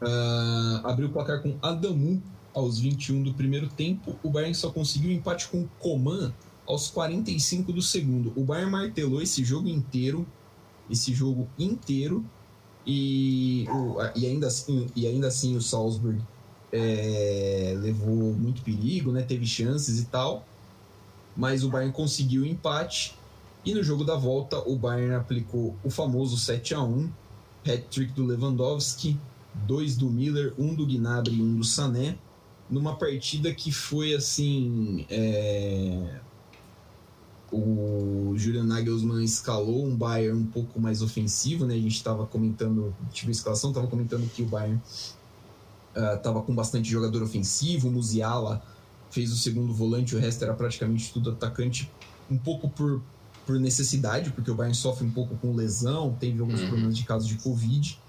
Ah, abriu o placar com Adamu aos 21 do primeiro tempo. O Bayern só conseguiu um empate com Coman aos 45 do segundo. O Bayern martelou esse jogo inteiro, esse jogo inteiro, e, o- e, ainda, assim, e ainda assim o Salzburg é, levou muito perigo, né? teve chances e tal, mas o Bayern conseguiu o empate. E no jogo da volta, o Bayern aplicou o famoso 7 a 1 hat-trick do Lewandowski, dois do Miller, um do Gnabry e um do Sané, numa partida que foi assim. é, O Julian Nagelsmann escalou um Bayern um pouco mais ofensivo, né? A gente estava comentando, a escalação, estava comentando que o Bayern estava com bastante jogador ofensivo, o Musiala fez o segundo volante, o resto era praticamente tudo atacante, um pouco por, por necessidade, porque o Bayern sofre um pouco com lesão, teve alguns Uhum. problemas de caso de Covid.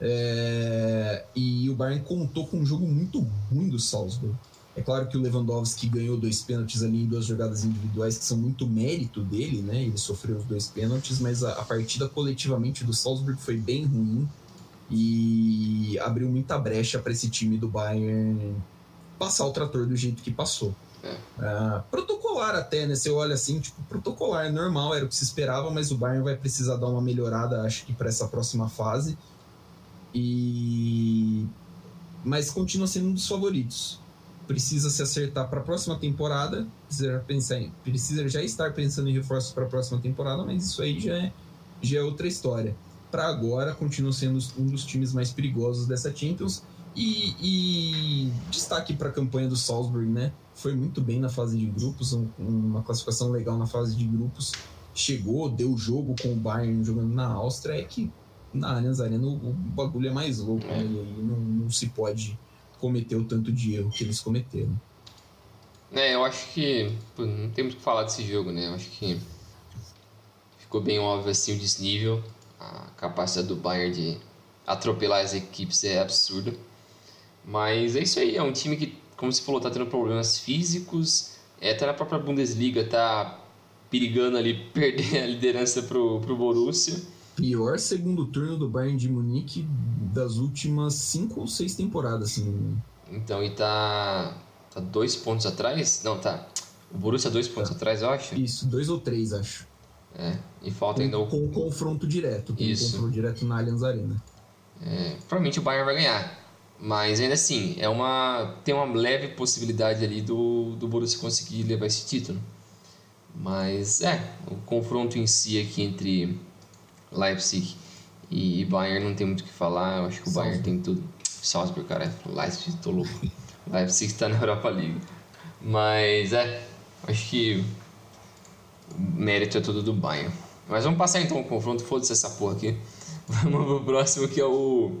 É, e o Bayern contou com um jogo muito ruim do Salzburg. É claro que o Lewandowski ganhou dois pênaltis ali em duas jogadas individuais que são muito mérito dele, né? Ele sofreu os dois pênaltis, mas a, a partida coletivamente do Salzburg foi bem ruim e abriu muita brecha para esse time do Bayern passar o trator do jeito que passou. É. Ah, protocolar até, né? Você olha assim, tipo, protocolar, normal, era o que se esperava, mas o Bayern vai precisar dar uma melhorada, acho que para essa próxima fase. E mas continua sendo um dos favoritos. Precisa se acertar para a próxima temporada, precisa pensar em, precisa já estar pensando em reforços para a próxima temporada, mas isso aí já é, já é outra história. Para agora, continua sendo um dos times mais perigosos dessa Champions. E, e destaque para a campanha do Salzburg, né? Foi muito bem na fase de grupos, um- uma classificação legal na fase de grupos. Chegou, deu jogo com o Bayern jogando na Áustria. É que na Allianz Arena o, o bagulho é mais louco, né? E aí não, não se pode cometer o tanto de erro que eles cometeram. É, eu acho que. pô, não temos o que falar desse jogo, né? Eu acho que. Ficou bem óbvio assim o desnível. A capacidade do Bayern de atropelar as equipes é absurda. Mas é isso aí, é um time que, como você falou, tá tendo problemas físicos. É, tá na própria Bundesliga, tá perigando ali [laughs] perder a liderança pro, pro Borussia. Pior segundo turno do Bayern de Munique das últimas cinco ou seis temporadas, assim. Então, e tá, tá dois pontos atrás? Não, tá. O Borussia dois pontos tá. atrás, eu acho? Isso, dois ou três, acho. É, e falta com, ainda o... Com o confronto direto, com Isso. o confronto direto na Allianz Arena. É, provavelmente o Bayern vai ganhar. Mas ainda assim, é uma, tem uma leve possibilidade ali do, do Borussia conseguir levar esse título. Mas é, o confronto em si aqui entre Leipzig e Bayern não tem muito o que falar. Eu acho que o Bayern tem tudo. Salzburg, cara. Leipzig, tô louco. [laughs] Leipzig está na Europa League. Mas é, acho que o mérito é todo do Bayern. Mas vamos passar então o confronto, foda-se essa porra aqui. [laughs] Vamos pro próximo que é o,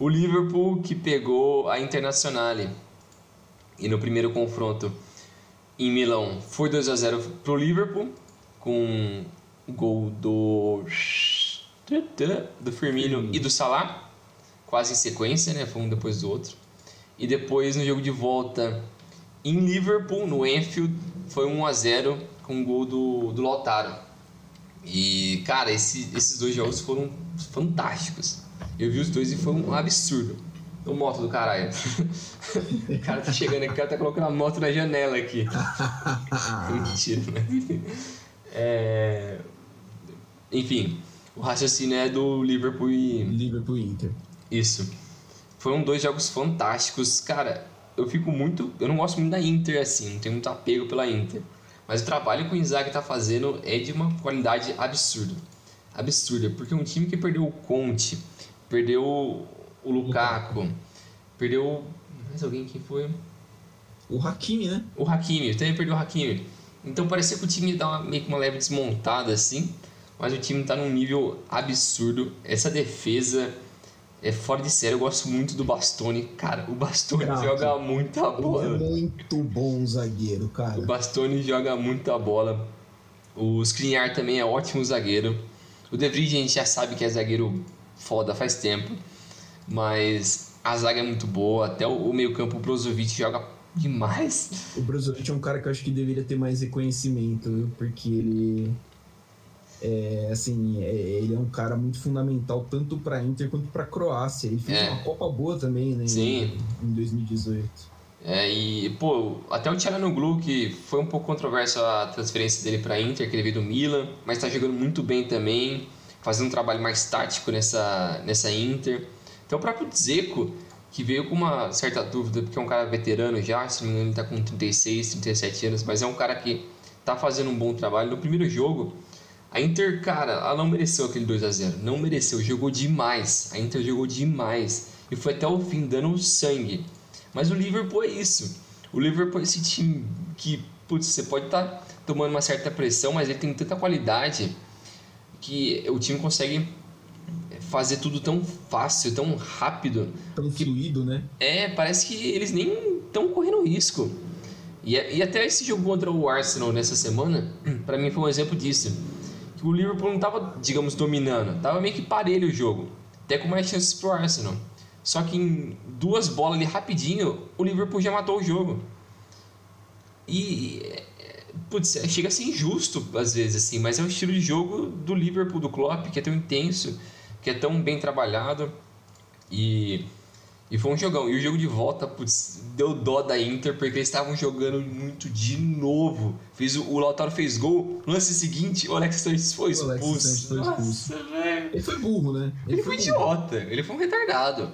o Liverpool que pegou a Internazionale. E no primeiro confronto em Milão foi 2 a 0 pro Liverpool com gol do do Firmino e do Salah, quase em sequência, né? Foi um depois do outro. E depois no jogo de volta em Liverpool, no Enfield, foi 1 a 0 com gol do, do Lautaro. E, cara, esse, esses dois jogos foram fantásticos. Eu vi os dois e foi um absurdo. O moto do caralho. [laughs] o cara tá chegando aqui, o cara tá colocando a moto na janela aqui. [laughs] Mentira, enfim. É... Enfim, o raciocínio é do Liverpool e. Liverpool e Inter. Isso. Foram dois jogos fantásticos. Cara, eu fico muito. Eu não gosto muito da Inter assim, não tenho muito apego pela Inter. Mas o trabalho que o Inzaghi tá fazendo é de uma qualidade absurda. Absurda, porque um time que perdeu o Conte, perdeu o Lukaku, perdeu. Mais alguém que foi? O Hakimi, né? O Hakimi, também perdeu o Hakimi. Então parecia que o time dá uma, meio que uma leve desmontada assim mas o time está num nível absurdo. Essa defesa é fora de série. Eu gosto muito do Bastoni. Cara, o Bastoni joga muita bola. É muito bom zagueiro, cara. O Bastoni joga muita bola. O Skriniar também é ótimo zagueiro. O De Vrij a gente já sabe que é zagueiro foda faz tempo. Mas a zaga é muito boa. Até o meio campo, o Brozovic joga demais. O Brozovic é um cara que eu acho que deveria ter mais reconhecimento, viu? Porque ele é, assim, é, ele é um cara muito fundamental tanto para Inter quanto para Croácia. Ele fez é. uma Copa boa também, né? Sim. Em, em 2018. É, e, pô, até o Tchalanoglu, que foi um pouco controverso a transferência dele para Inter, que ele veio do Milan, mas está jogando muito bem também, fazendo um trabalho mais tático nessa, nessa Inter. Então o próprio Dzeko, que veio com uma certa dúvida, porque é um cara veterano já, se não me engano ele está com 36, 37 anos, mas é um cara que está fazendo um bom trabalho. No primeiro jogo, a Inter, cara, ela não mereceu aquele 2 a 0 Não mereceu, jogou demais. A Inter jogou demais. E foi até o fim dando sangue. Mas o Liverpool é isso. O Liverpool é esse time que, putz, você pode estar tá tomando uma certa pressão, mas ele tem tanta qualidade que o time consegue fazer tudo tão fácil, tão rápido. Tão que, fluido, né? É, parece que eles nem estão correndo risco. E, e até esse jogo contra o Arsenal nessa semana, [clears throat] para mim foi um exemplo disso que o Liverpool não estava, digamos, dominando. Estava meio que parelho o jogo. Até com mais chances pro Arsenal. Só que em duas bolas ali rapidinho, o Liverpool já matou o jogo. E. Putz, chega a ser injusto às vezes, assim, mas é o estilo de jogo do Liverpool, do Klopp, que é tão intenso, que é tão bem trabalhado. E e foi um jogão. E o jogo de volta, putz, deu dó da Inter, porque eles estavam jogando muito de novo. Fez o, Lautaro fez gol. No lance seguinte, o Alex Sanches foi expulso. Nossa, velho. Ele foi burro, né? Ele, ele foi, foi idiota. Ele foi um retardado.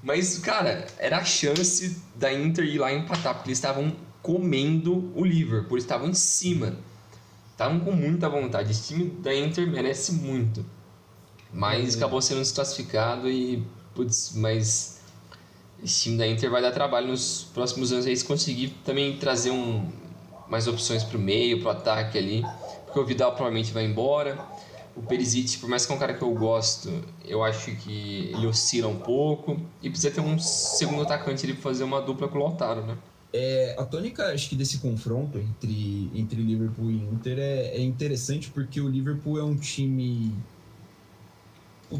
Mas, cara, era a chance da Inter ir lá empatar, porque eles estavam comendo o Liverpool, estavam em cima. Estavam com muita vontade. Esse time da Inter merece muito. Mas é. acabou sendo desclassificado e, putz, mas esse time da Inter vai dar trabalho nos próximos anos aí se conseguir também trazer um, mais opções para o meio, para o ataque ali, porque o Vidal provavelmente vai embora. O Perisic, por mais que é um cara que eu gosto, eu acho que ele oscila um pouco e precisa ter um segundo atacante ali para fazer uma dupla com o Lautaro, né? É, a tônica, acho que desse confronto entre, entre Liverpool e Inter é, é interessante porque o Liverpool é um time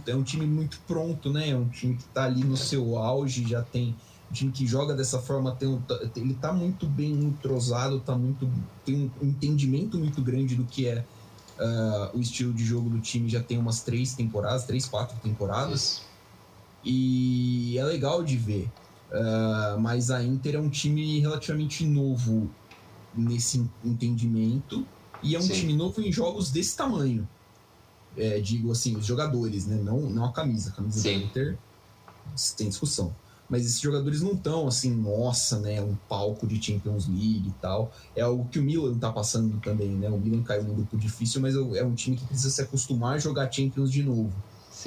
é um time muito pronto, né? É um time que está ali no seu auge, já tem um time que joga dessa forma, tem um, ele está muito bem entrosado, tá muito, tem um entendimento muito grande do que é Uh, o estilo de jogo do time já tem umas três temporadas, três, quatro temporadas. Isso. E é legal de ver. Uh, mas a Inter é um time relativamente novo nesse entendimento. E é um Sim. time novo em jogos desse tamanho. É, digo assim, os jogadores, né? Não, não a camisa. A camisa Sim. da Inter, sem discussão. Mas esses jogadores não estão assim, nossa, né? Um palco de Champions League e tal. É algo que o Milan tá passando também, né? O Milan caiu num grupo difícil, mas é um time que precisa se acostumar a jogar Champions de novo.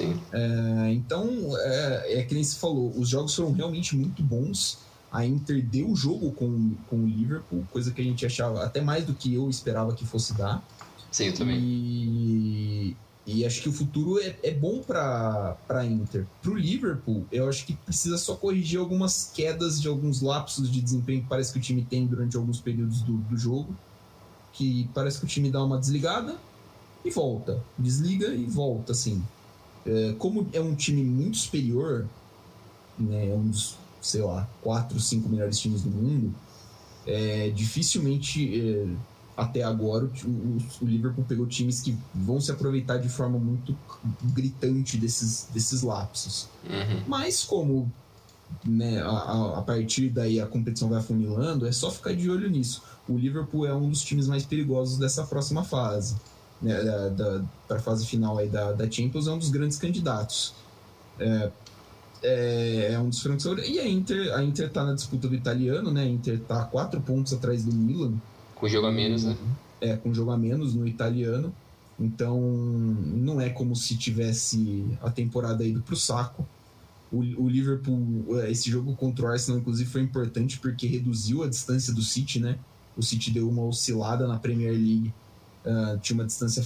Sim. É, então, é, é que nem se falou, os jogos foram realmente muito bons. A Inter deu o jogo com, com o Liverpool, coisa que a gente achava até mais do que eu esperava que fosse dar. Sim, eu também. E, e acho que o futuro é, é bom para a Inter. Para o Liverpool, eu acho que precisa só corrigir algumas quedas de alguns lapsos de desempenho que parece que o time tem durante alguns períodos do, do jogo. Que parece que o time dá uma desligada e volta. Desliga e volta, assim. É, como é um time muito superior, né, é um dos, sei lá, quatro, cinco melhores times do mundo, é, dificilmente é, até agora o, o, o, Liverpool pegou times que vão se aproveitar de forma muito gritante desses, desses lapsos. Uhum. Mas como né, a, a, partir daí a competição vai afunilando, é só ficar de olho nisso. O Liverpool é um dos times mais perigosos dessa próxima fase né, da, da para a fase final aí da, da Champions, é um dos grandes candidatos. É, é, é um dos francos E a Inter, a Inter tá na disputa do italiano, né? A Inter tá quatro pontos atrás do Milan. Com jogo a menos, né? É, com jogo a menos no italiano. Então, não é como se tivesse a temporada ido pro saco. O, o Liverpool, esse jogo contra o Arsenal, inclusive, foi importante porque reduziu a distância do City, né? O City deu uma oscilada na Premier League Uh, tinha uma distância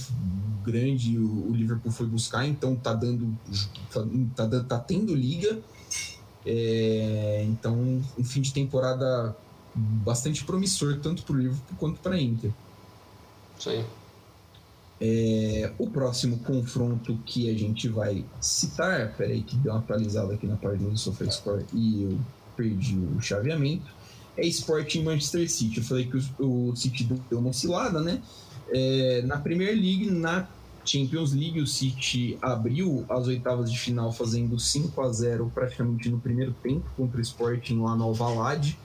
grande o, o, Liverpool foi buscar, então tá dando. tá, tá, tá tendo liga. É, então, um fim de temporada bastante promissor, tanto para o Liverpool quanto para a Inter. Isso aí. É, o próximo confronto que a gente vai citar, peraí que deu uma atualizada aqui na página do SofaScore e eu perdi o chaveamento, é Sporting Manchester City. Eu falei que o, o City deu uma oscilada, né? É, na Premier League, na Champions League, o City abriu as oitavas de final fazendo 5 a 0 praticamente no primeiro tempo contra o Sporting lá no Alvalade.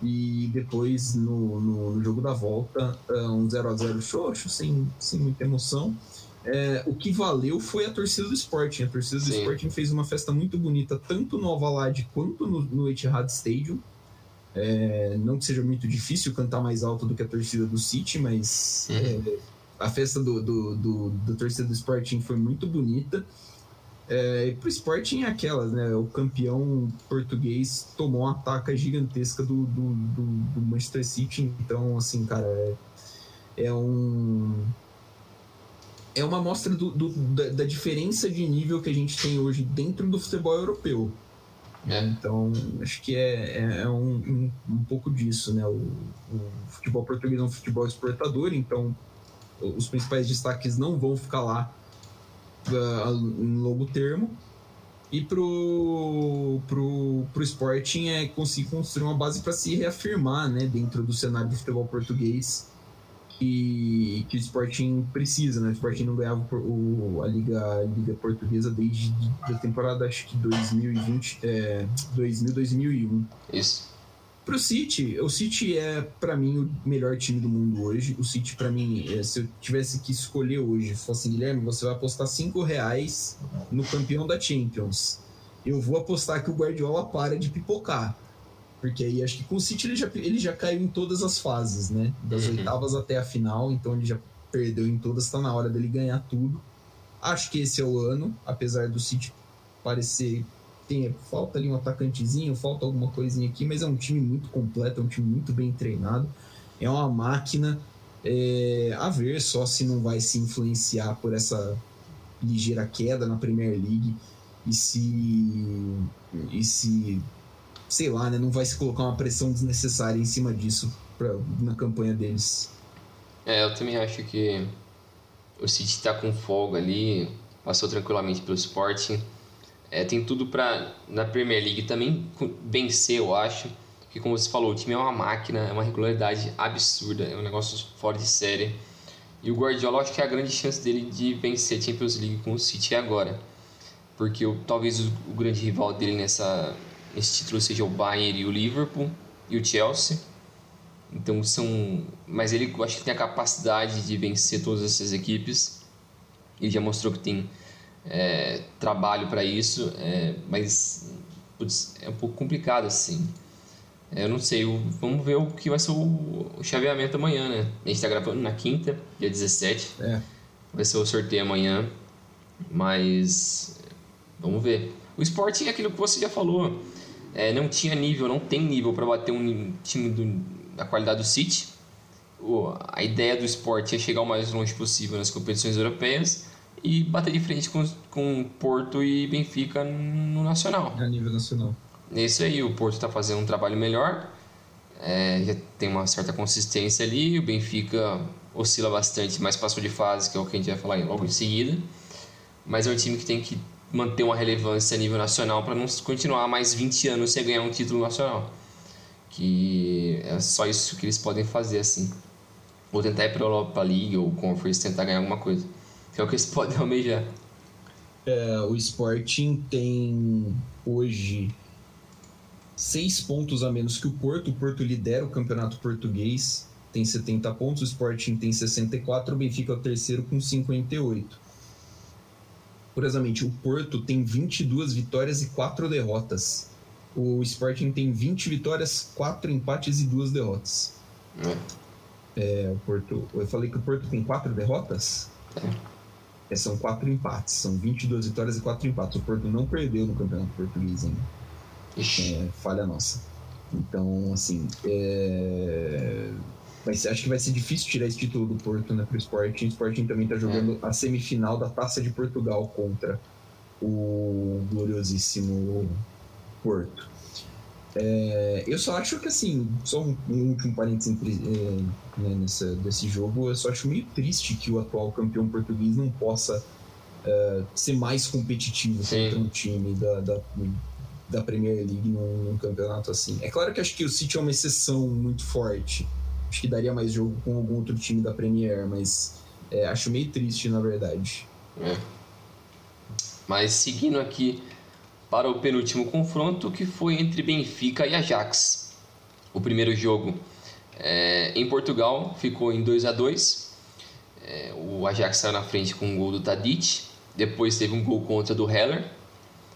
E depois, no, no, no jogo da volta, é, um 0 a 0 xoxo, sem, sem muita emoção. É, o que valeu foi a torcida do Sporting. A torcida do Sim. Sporting fez uma festa muito bonita, tanto no Alvalade quanto no, no Etihad Stadium. É, não que seja muito difícil cantar mais alto do que a torcida do City, mas uhum. é, a festa do, do, do, do, torcida do Sporting foi muito bonita. É, e pro Sporting é aquelas, né? O campeão português tomou uma ataca gigantesca do, do, do, do Manchester City. Então, assim, cara, é, é um. É uma amostra do, do da, da diferença de nível que a gente tem hoje dentro do futebol europeu. É. Então, acho que é, é, é um, um, um, pouco disso, né? O, o, futebol português é um futebol exportador, então os principais destaques não vão ficar lá uh, em longo termo. E pro, pro, pro Sporting é conseguir construir uma base para se reafirmar né, dentro do cenário do futebol português que, que o Sporting precisa, né? O Sporting não ganhava o, a, Liga, a Liga Portuguesa desde a temporada, acho que 2020, é, 2000, 2001. Isso. Pro City, o City é, para mim, o melhor time do mundo hoje. O City, para mim, é, se eu tivesse que escolher hoje, fosse Guilherme, você vai apostar 5 reais no campeão da Champions. Eu vou apostar que o Guardiola para de pipocar porque aí acho que com o City ele já, ele já caiu em todas as fases, né? Das uhum. oitavas até a final, então ele já perdeu em todas, está na hora dele ganhar tudo. Acho que esse é o ano, apesar do City parecer. Tem, falta ali um atacantezinho, falta alguma coisinha aqui, mas é um time muito completo, é um time muito bem treinado. É uma máquina. É, a ver só se não vai se influenciar por essa ligeira queda na Premier League e se, e se sei lá, né, não vai se colocar uma pressão desnecessária em cima disso pra, na campanha deles. É, eu também acho que o City tá com folga ali, passou tranquilamente pelo Sporting. É, tem tudo para na Premier League também vencer, eu acho. Que como você falou, o time é uma máquina, é uma regularidade absurda, é um negócio fora de série. E o Guardiola acho que é a grande chance dele de vencer a Champions League com o City agora. Porque o, talvez o, o grande rival dele nessa, nesse título seja o Bayern e o Liverpool e o Chelsea. Então são. Mas ele eu acho que tem a capacidade de vencer todas essas equipes. Ele já mostrou que tem é, trabalho para isso, é, mas putz, é um pouco complicado assim. É, eu não sei, vamos ver o que vai ser o, o chaveamento amanhã, né? A gente está gravando na quinta, dia 17. É. Vai ser o sorteio amanhã, mas vamos ver. O Sporting é aquilo que você já falou. É, não tinha nível, não tem nível para bater um time do, da qualidade do City. O, a ideia do Sporting é chegar o mais longe possível nas competições europeias e bater de frente com, com Porto e Benfica no Nacional. A nível nacional. É isso aí, o Porto está fazendo um trabalho melhor, é, já tem uma certa consistência ali, o Benfica oscila bastante, mas passou de fase, que é o que a gente vai falar logo em seguida. Mas é um time que tem que manter uma relevância a nível nacional para não continuar mais 20 anos sem ganhar um título nacional. Que é só isso que eles podem fazer assim. Ou tentar ir para a Europa League ou Conference tentar ganhar alguma coisa. Que é o que eles [laughs] podem almejar. É, o Sporting tem hoje seis pontos a menos que o Porto. O Porto lidera o campeonato português, tem 70 pontos. O Sporting tem 64. O Benfica é o terceiro com 58. Curiosamente, o Porto tem 22 vitórias e 4 derrotas. O Sporting tem 20 vitórias, 4 empates e 2 derrotas. É. é o Porto. Eu falei que o Porto tem 4 derrotas? É. é são 4 empates. São 22 vitórias e 4 empates. O Porto não perdeu no campeonato português ainda. É, falha nossa. Então, assim, é... Mas acho que vai ser difícil tirar esse título do Porto né, para o Sporting. O Sporting também está jogando é. a semifinal da Taça de Portugal contra o gloriosíssimo Porto. É, eu só acho que, assim, só um, um último parênteses é, né, nessa, desse jogo, eu só acho meio triste que o atual campeão português não possa é, ser mais competitivo Sim. contra um time da, da da Premier League num, num, campeonato assim. É claro que acho que o City é uma exceção muito forte. Acho que daria mais jogo com algum outro time da Premier, mas é, acho meio triste, na verdade. É. Mas seguindo aqui para o penúltimo confronto, que foi entre Benfica e Ajax. O primeiro jogo é, em Portugal ficou em 2 a 2 é, O Ajax saiu na frente com um gol do Tadic. Depois teve um gol contra do Heller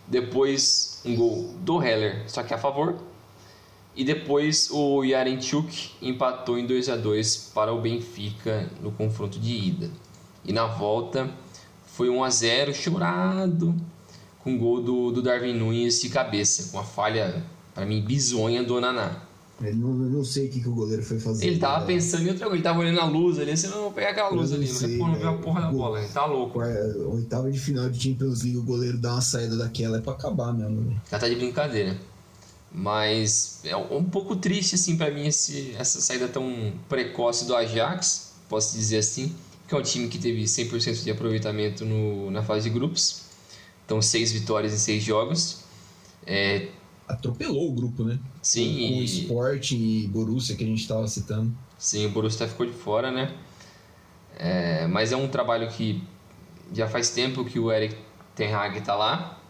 depois um gol do Heller, só que a favor. E depois o Yarenchuk empatou em 2 a 2 para o Benfica no confronto de ida. E na volta foi 1 a 0 chorado com o gol do, do Darwin Nunes de cabeça, com a falha para mim bizonha do Naná. Ele não, não sei o que, que o goleiro foi fazer. Ele tava né? pensando em outra coisa, ele tava olhando a luz ali, assim, não, vou pegar aquela luz ali, sei, não, não viu a porra da bola, ele tá louco. Oitava de final de Champions League, o goleiro dá uma saída daquela, é pra acabar mesmo. Já tá de brincadeira. Mas é um pouco triste, assim, para mim, esse, essa saída tão precoce do Ajax, posso dizer assim, que é um time que teve 100% de aproveitamento no, na fase de grupos. Então, seis vitórias em seis jogos. É, atropelou o grupo, né? Sim. Com, com o Sport e Borussia que a gente estava citando. Sim, o Borussia ficou de fora, né? É, mas é um trabalho que já faz tempo que o Eric Ten Hag está lá.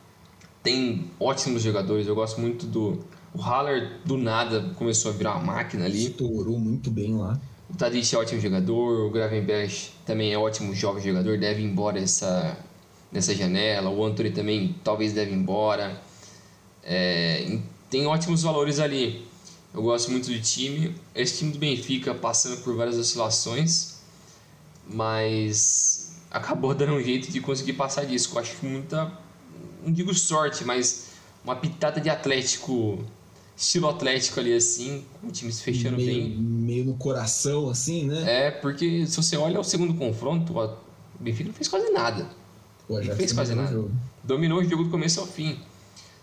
Tem ótimos jogadores, eu gosto muito do. O Haller do nada começou a virar uma máquina ali. Estourou muito bem lá. O Tadic é ótimo jogador, o Gravenberg também é ótimo jovem jogador, deve ir embora essa, nessa janela. O Anthony também talvez deve ir embora. É, tem ótimos valores ali. Eu gosto muito do time. Esse time do Benfica passando por várias oscilações, mas acabou [laughs] dando um jeito de conseguir passar disso. Eu acho que muita, não digo sorte, mas uma pitada de Atlético, estilo Atlético ali assim, com o time se fechando meio, bem. Meio no coração assim, né? É, porque se você olha o segundo confronto, o Benfica não fez quase nada. não fez quase nada. Dominou o jogo do começo ao fim.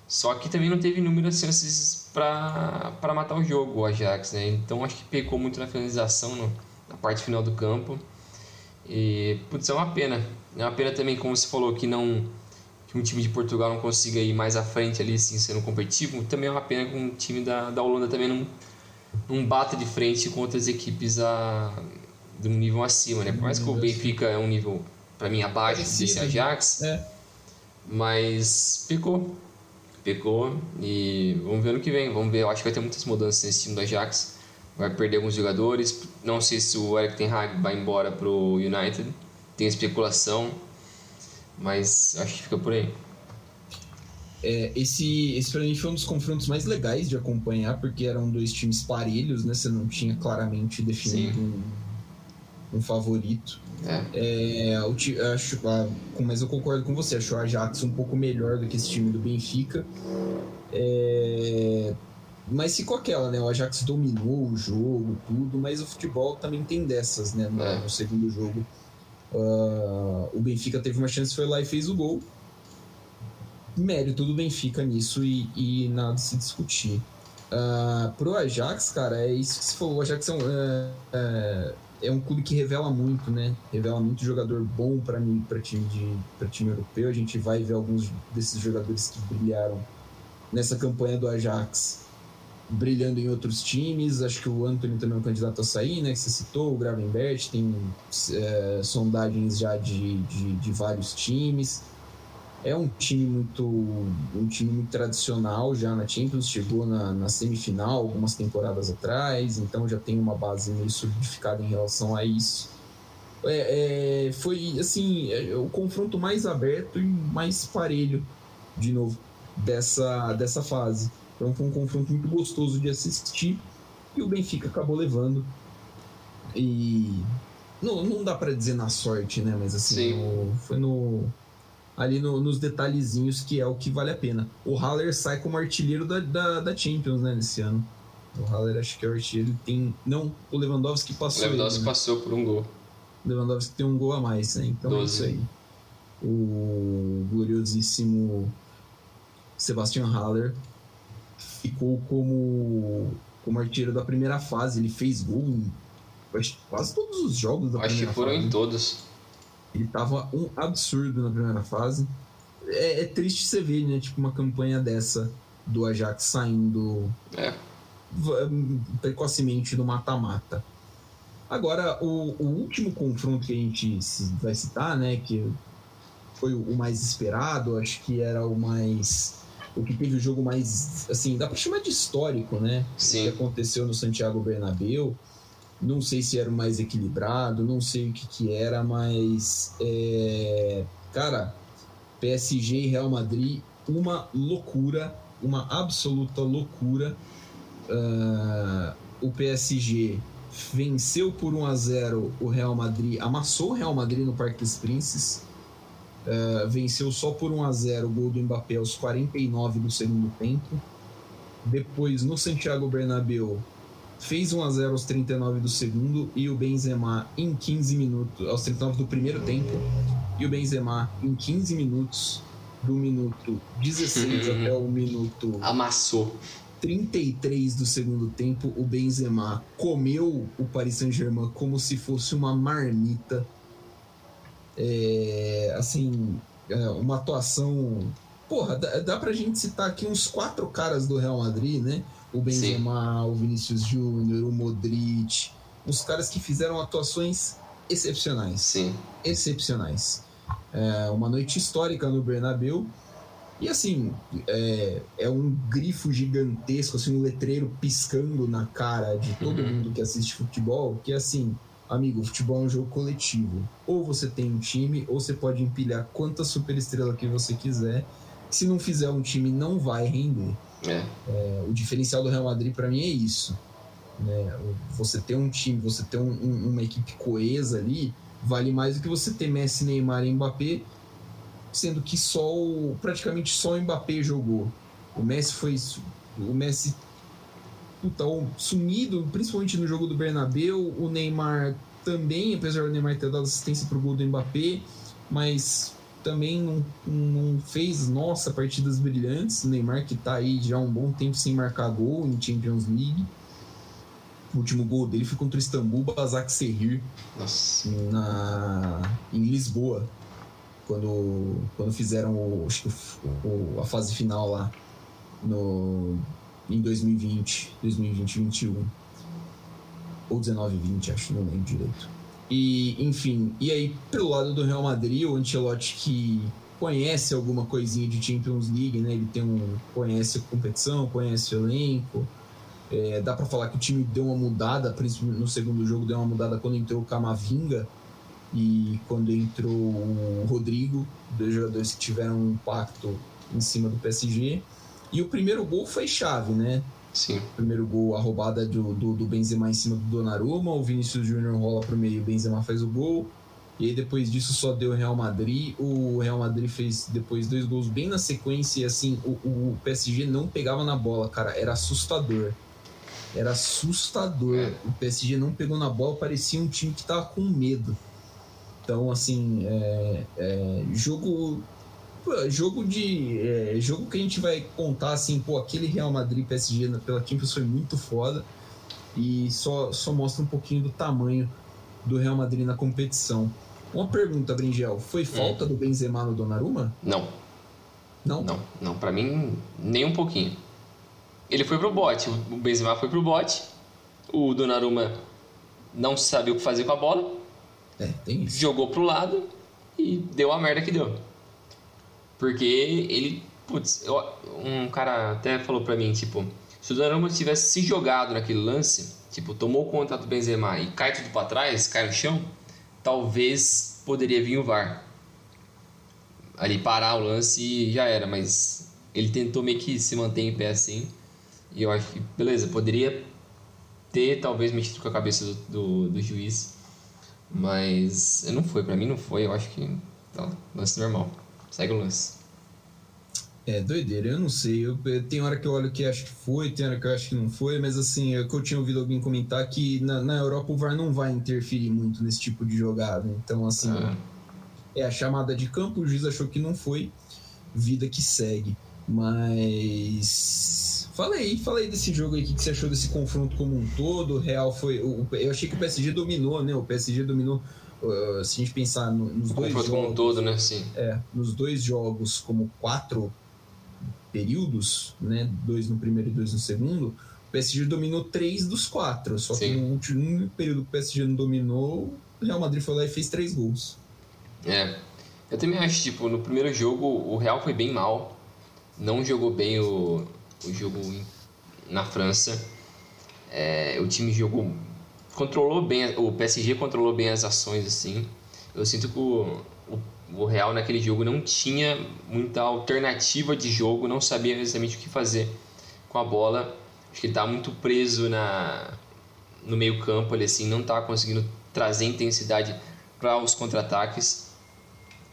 Só que também não teve inúmeras chances para matar o jogo, o Ajax, né? Então acho que pecou muito na finalização, no, na parte final do campo. E, putz, é uma pena. É uma pena também, como você falou, que não que um time de Portugal não consiga ir mais à frente ali, assim, sendo competitivo. Também é uma pena que um time da, da Holanda também não, não bata de frente com outras equipes a, de um nível acima, né? Por mais que o Benfica é um nível, para mim, abaixo Parecido, desse Ajax, é. mas pecou. Pecou e vamos ver no que vem. Vamos ver, eu acho que vai ter muitas mudanças nesse time do Ajax. Vai perder alguns jogadores. Não sei se o Eric Ten Hag vai embora pro United. Tem especulação, mas acho que fica por aí. É, esse, esse pra mim foi um dos confrontos mais legais de acompanhar, porque eram dois times parelhos, né? Você não tinha claramente definido um, um, favorito. É. É, eu, acho, mas eu concordo com você, acho o Ajax um pouco melhor do que esse time do Benfica. É, mas ficou aquela, né? O Ajax dominou o jogo, tudo, mas o futebol também tem dessas, né? No, é. no segundo jogo. Uh, o Benfica teve uma chance, foi lá e fez o gol mérito do Benfica nisso e, e nada se discutir. Uh, pro Ajax, cara, é isso que você falou. O Ajax é um, é, é, é um clube que revela muito, né? Revela muito jogador bom para mim, para time de para time europeu. A gente vai ver alguns desses jogadores que brilharam nessa campanha do Ajax brilhando em outros times. Acho que o Anthony também é um candidato a sair, né? Que você citou, o Gravenberch, tem é, sondagens já de, de, de vários times é um time muito um time muito tradicional já na Champions, chegou na, na semifinal algumas temporadas atrás, então já tem uma base meio solidificada em relação a isso. É, é, foi assim é, o confronto mais aberto e mais parelho de novo dessa, dessa fase. Então foi um confronto muito gostoso de assistir e o Benfica acabou levando. E não, não dá para dizer na sorte, né? Mas assim, no, foi no ali no, nos detalhezinhos que é o que vale a pena. O Haller sai como artilheiro da, da, da Champions, né, nesse ano. O Haller acho que é o artilheiro, tem... Não, o Lewandowski passou. O Lewandowski ele, né? passou por um gol. O Lewandowski tem um gol a mais, né? Então 12. é isso aí. O gloriosíssimo Sebastian Haller ficou como, como artilheiro da primeira fase. Ele fez gol em quase todos os jogos da Acho primeira fase. Acho que foram em todos. Ele tava um absurdo na primeira fase. É, é, triste você ver, né? Tipo, uma campanha dessa do Ajax saindo é. precocemente no mata-mata. Agora, o, o, último confronto que a gente vai citar, né? Que foi o mais esperado, acho que era o mais. O que teve o jogo mais. Assim, dá pra chamar de histórico, né? Sim. O que aconteceu no Santiago Bernabéu. Não sei se era o mais equilibrado, não sei o que, que era, mas. É, cara, PSG e Real Madrid, uma loucura, uma absoluta loucura. Uh, o PSG venceu por 1 a 0 o Real Madrid, amassou o Real Madrid no Parque dos Princes. Uh, venceu só por 1 a 0 o gol do Mbappé aos 49 do segundo tempo. Depois, no Santiago Bernabéu, fez 1 a 0 aos 39 do segundo e o Benzema em 15 minutos, aos 39 do primeiro tempo, e o Benzema em 15 minutos, do minuto 16 até o minuto amassou 33 do segundo tempo, o Benzema comeu o Paris Saint-Germain como se fosse uma marmita. É, assim, é uma atuação. Porra, dá, dá pra gente citar aqui uns quatro caras do Real Madrid, né? o Benzema, Sim. o Vinícius Júnior, o Modric, uns caras que fizeram atuações excepcionais. Sim. Excepcionais. É uma noite histórica no Bernabéu. E assim, é, é, um grifo gigantesco, assim, um letreiro piscando na cara de todo uhum. mundo que assiste futebol, que assim, amigo, futebol é um jogo coletivo. Ou você tem um time, ou você pode empilhar quantas superestrela que você quiser. Se não fizer um time, não vai render. É. É, o diferencial do Real Madrid para mim é isso. Né? Você ter um time, você ter um, um, uma equipe coesa ali, vale mais do que você ter Messi, Neymar e Mbappé, sendo que só o, praticamente só o Mbappé jogou. O Messi foi o Messi puta, sumido, principalmente no jogo do Bernabéu, o Neymar também, apesar do Neymar ter dado assistência pro gol do Mbappé, mas também não, não fez, nossa, partidas brilhantes. O Neymar que tá aí já há um bom tempo sem marcar gol em Champions League. O último gol dele foi contra o Istambul Basak Serrir na em Lisboa. Quando, quando fizeram o, o, a fase final lá no, em 2020, 2020, 2021 ou 19, 20, acho, não lembro direito. E, enfim, e aí pelo lado do Real Madrid, o Ancelotti que conhece alguma coisinha de Champions League, né? Ele tem um conhece a competição, conhece o elenco. É, dá para falar que o time deu uma mudada, principalmente no segundo jogo deu uma mudada quando entrou o Camavinga e quando entrou o Rodrigo, dois jogadores que tiveram um impacto em cima do PSG. E o primeiro gol foi chave, né? Sim. O primeiro gol, a roubada do, do, do Benzema em cima do Donnarumma, o Vinícius Júnior rola pro meio, o Benzema faz o gol. E aí depois disso só deu o Real Madrid. O Real Madrid fez depois dois gols bem na sequência e assim, o, o PSG não pegava na bola, cara, era assustador. Era assustador. É. O PSG não pegou na bola, parecia um time que tava com medo. Então, assim, é, é, jogo jogo de é, jogo que a gente vai contar assim, pô, aquele Real Madrid PSG pela Champions foi muito foda e só só mostra um pouquinho do tamanho do Real Madrid na competição. Uma pergunta, Bringel, foi hum. falta hum. do Benzema no Donnarumma? Não. Não? Não, não, para mim nem um pouquinho. Ele foi pro bote, o Benzema foi pro bote. O Donnarumma não sabia o que fazer com a bola. É, tem isso. Jogou pro lado e deu a merda que deu. Porque ele, putz, eu, um cara até falou pra mim, tipo, se o Donnarumma tivesse se jogado naquele lance, tipo, tomou conta do Benzema e cai tudo para trás, cai no chão, talvez poderia vir o VAR. Ali parar o lance e já era, mas ele tentou meio que se manter em pé assim. E eu acho que, beleza, poderia ter talvez mexido com a cabeça do, do, do juiz, mas não foi, para mim não foi, eu acho que tá, lance normal. Segue o lance. É, doideira, eu não sei. Eu, tem hora que eu olho que acho que foi, tem hora que eu acho que não foi, mas assim, é que eu tinha ouvido alguém comentar que na, na Europa o VAR não vai interferir muito nesse tipo de jogada. Então, assim, ah. é a chamada de campo, o juiz achou que não foi, vida que segue. Mas. Falei, falei desse jogo aí, o que você achou desse confronto como um todo? O Real foi. O, eu achei que o PSG dominou, né? O PSG dominou. Uh, se a gente pensar no, nos dois jogos. como um todo, né? Sim. É, nos dois jogos, como quatro períodos, né? Dois no primeiro e dois no segundo. O PSG dominou três dos quatro. Só Sim. que no último período que o PSG não dominou, o Real Madrid foi lá e fez três gols. É. Eu também acho, tipo, no primeiro jogo o Real foi bem mal. Não jogou bem o, o jogo na França. É, o time jogou. Controlou bem. O PSG controlou bem as ações, assim. Eu sinto que o, o o Real naquele jogo não tinha muita alternativa de jogo, não sabia exatamente o que fazer com a bola. Acho que ele tá muito preso na no meio campo, ele assim não tá conseguindo trazer intensidade para os contra-ataques.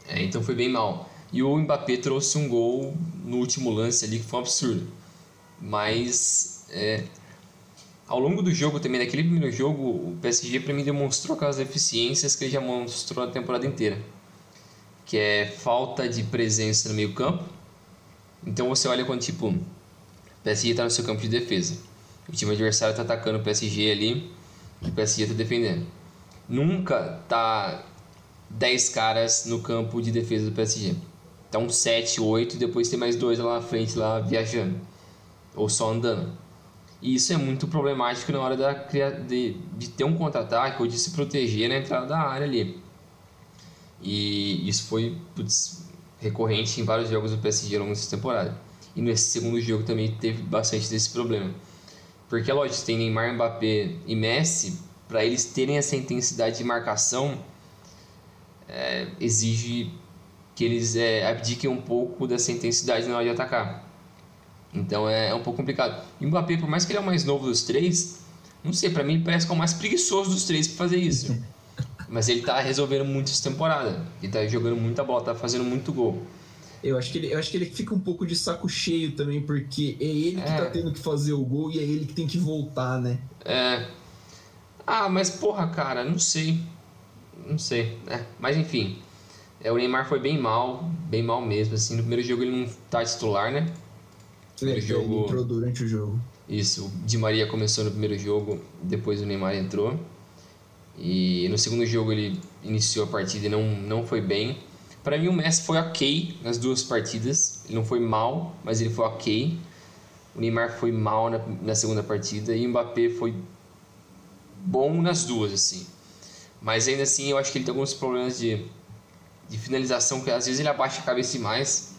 É, então foi bem mal. E o Mbappé trouxe um gol no último lance ali que foi um absurdo. Mas é, ao longo do jogo também, naquele primeiro jogo, o PSG para mim demonstrou aquelas deficiências que ele já mostrou a temporada inteira que é falta de presença no meio campo. Então você olha quando tipo o PSG está no seu campo de defesa, o time adversário está atacando o PSG ali e o PSG está defendendo. Nunca tá 10 caras no campo de defesa do PSG. Tá um 7, 8 e depois tem mais dois lá na frente lá viajando ou só andando. E isso é muito problemático na hora da, de, de ter um contra-ataque ou de se proteger na entrada da área ali. E isso foi putz, recorrente em vários jogos do PSG ao longo dessa temporada. E nesse segundo jogo também teve bastante desse problema. Porque, lógico, tem Neymar, Mbappé e Messi, para eles terem essa intensidade de marcação, é, exige que eles é, abdiquem um pouco dessa intensidade na hora de atacar. Então é, é um pouco complicado. E o Mbappé, por mais que ele é o mais novo dos três, não sei, para mim parece que é o mais preguiçoso dos três para fazer isso. Mas ele tá resolvendo muito essa temporada. Ele tá jogando muita bola, tá fazendo muito gol. Eu acho, que ele, eu acho que ele fica um pouco de saco cheio também, porque é ele que tá é. tá tendo que fazer o gol e é ele que tem que voltar, né? É. Ah, mas porra, cara, não sei. Não sei. É, mas enfim. É, o Neymar foi bem mal, bem mal mesmo. Assim, no primeiro jogo ele não tá titular, né? Primeiro é, jogo... Ele entrou durante o jogo. Isso, o Di Maria começou no primeiro jogo, depois o Neymar entrou. E no segundo jogo ele iniciou a partida e não, não foi bem. Para mim o Messi foi ok nas duas partidas. Ele não foi mal, mas ele foi ok. O Neymar foi mal na, na segunda partida e o Mbappé foi bom nas duas, assim. Mas ainda assim, eu acho que ele tem alguns problemas de, de finalização, que às vezes ele abaixa a cabeça demais.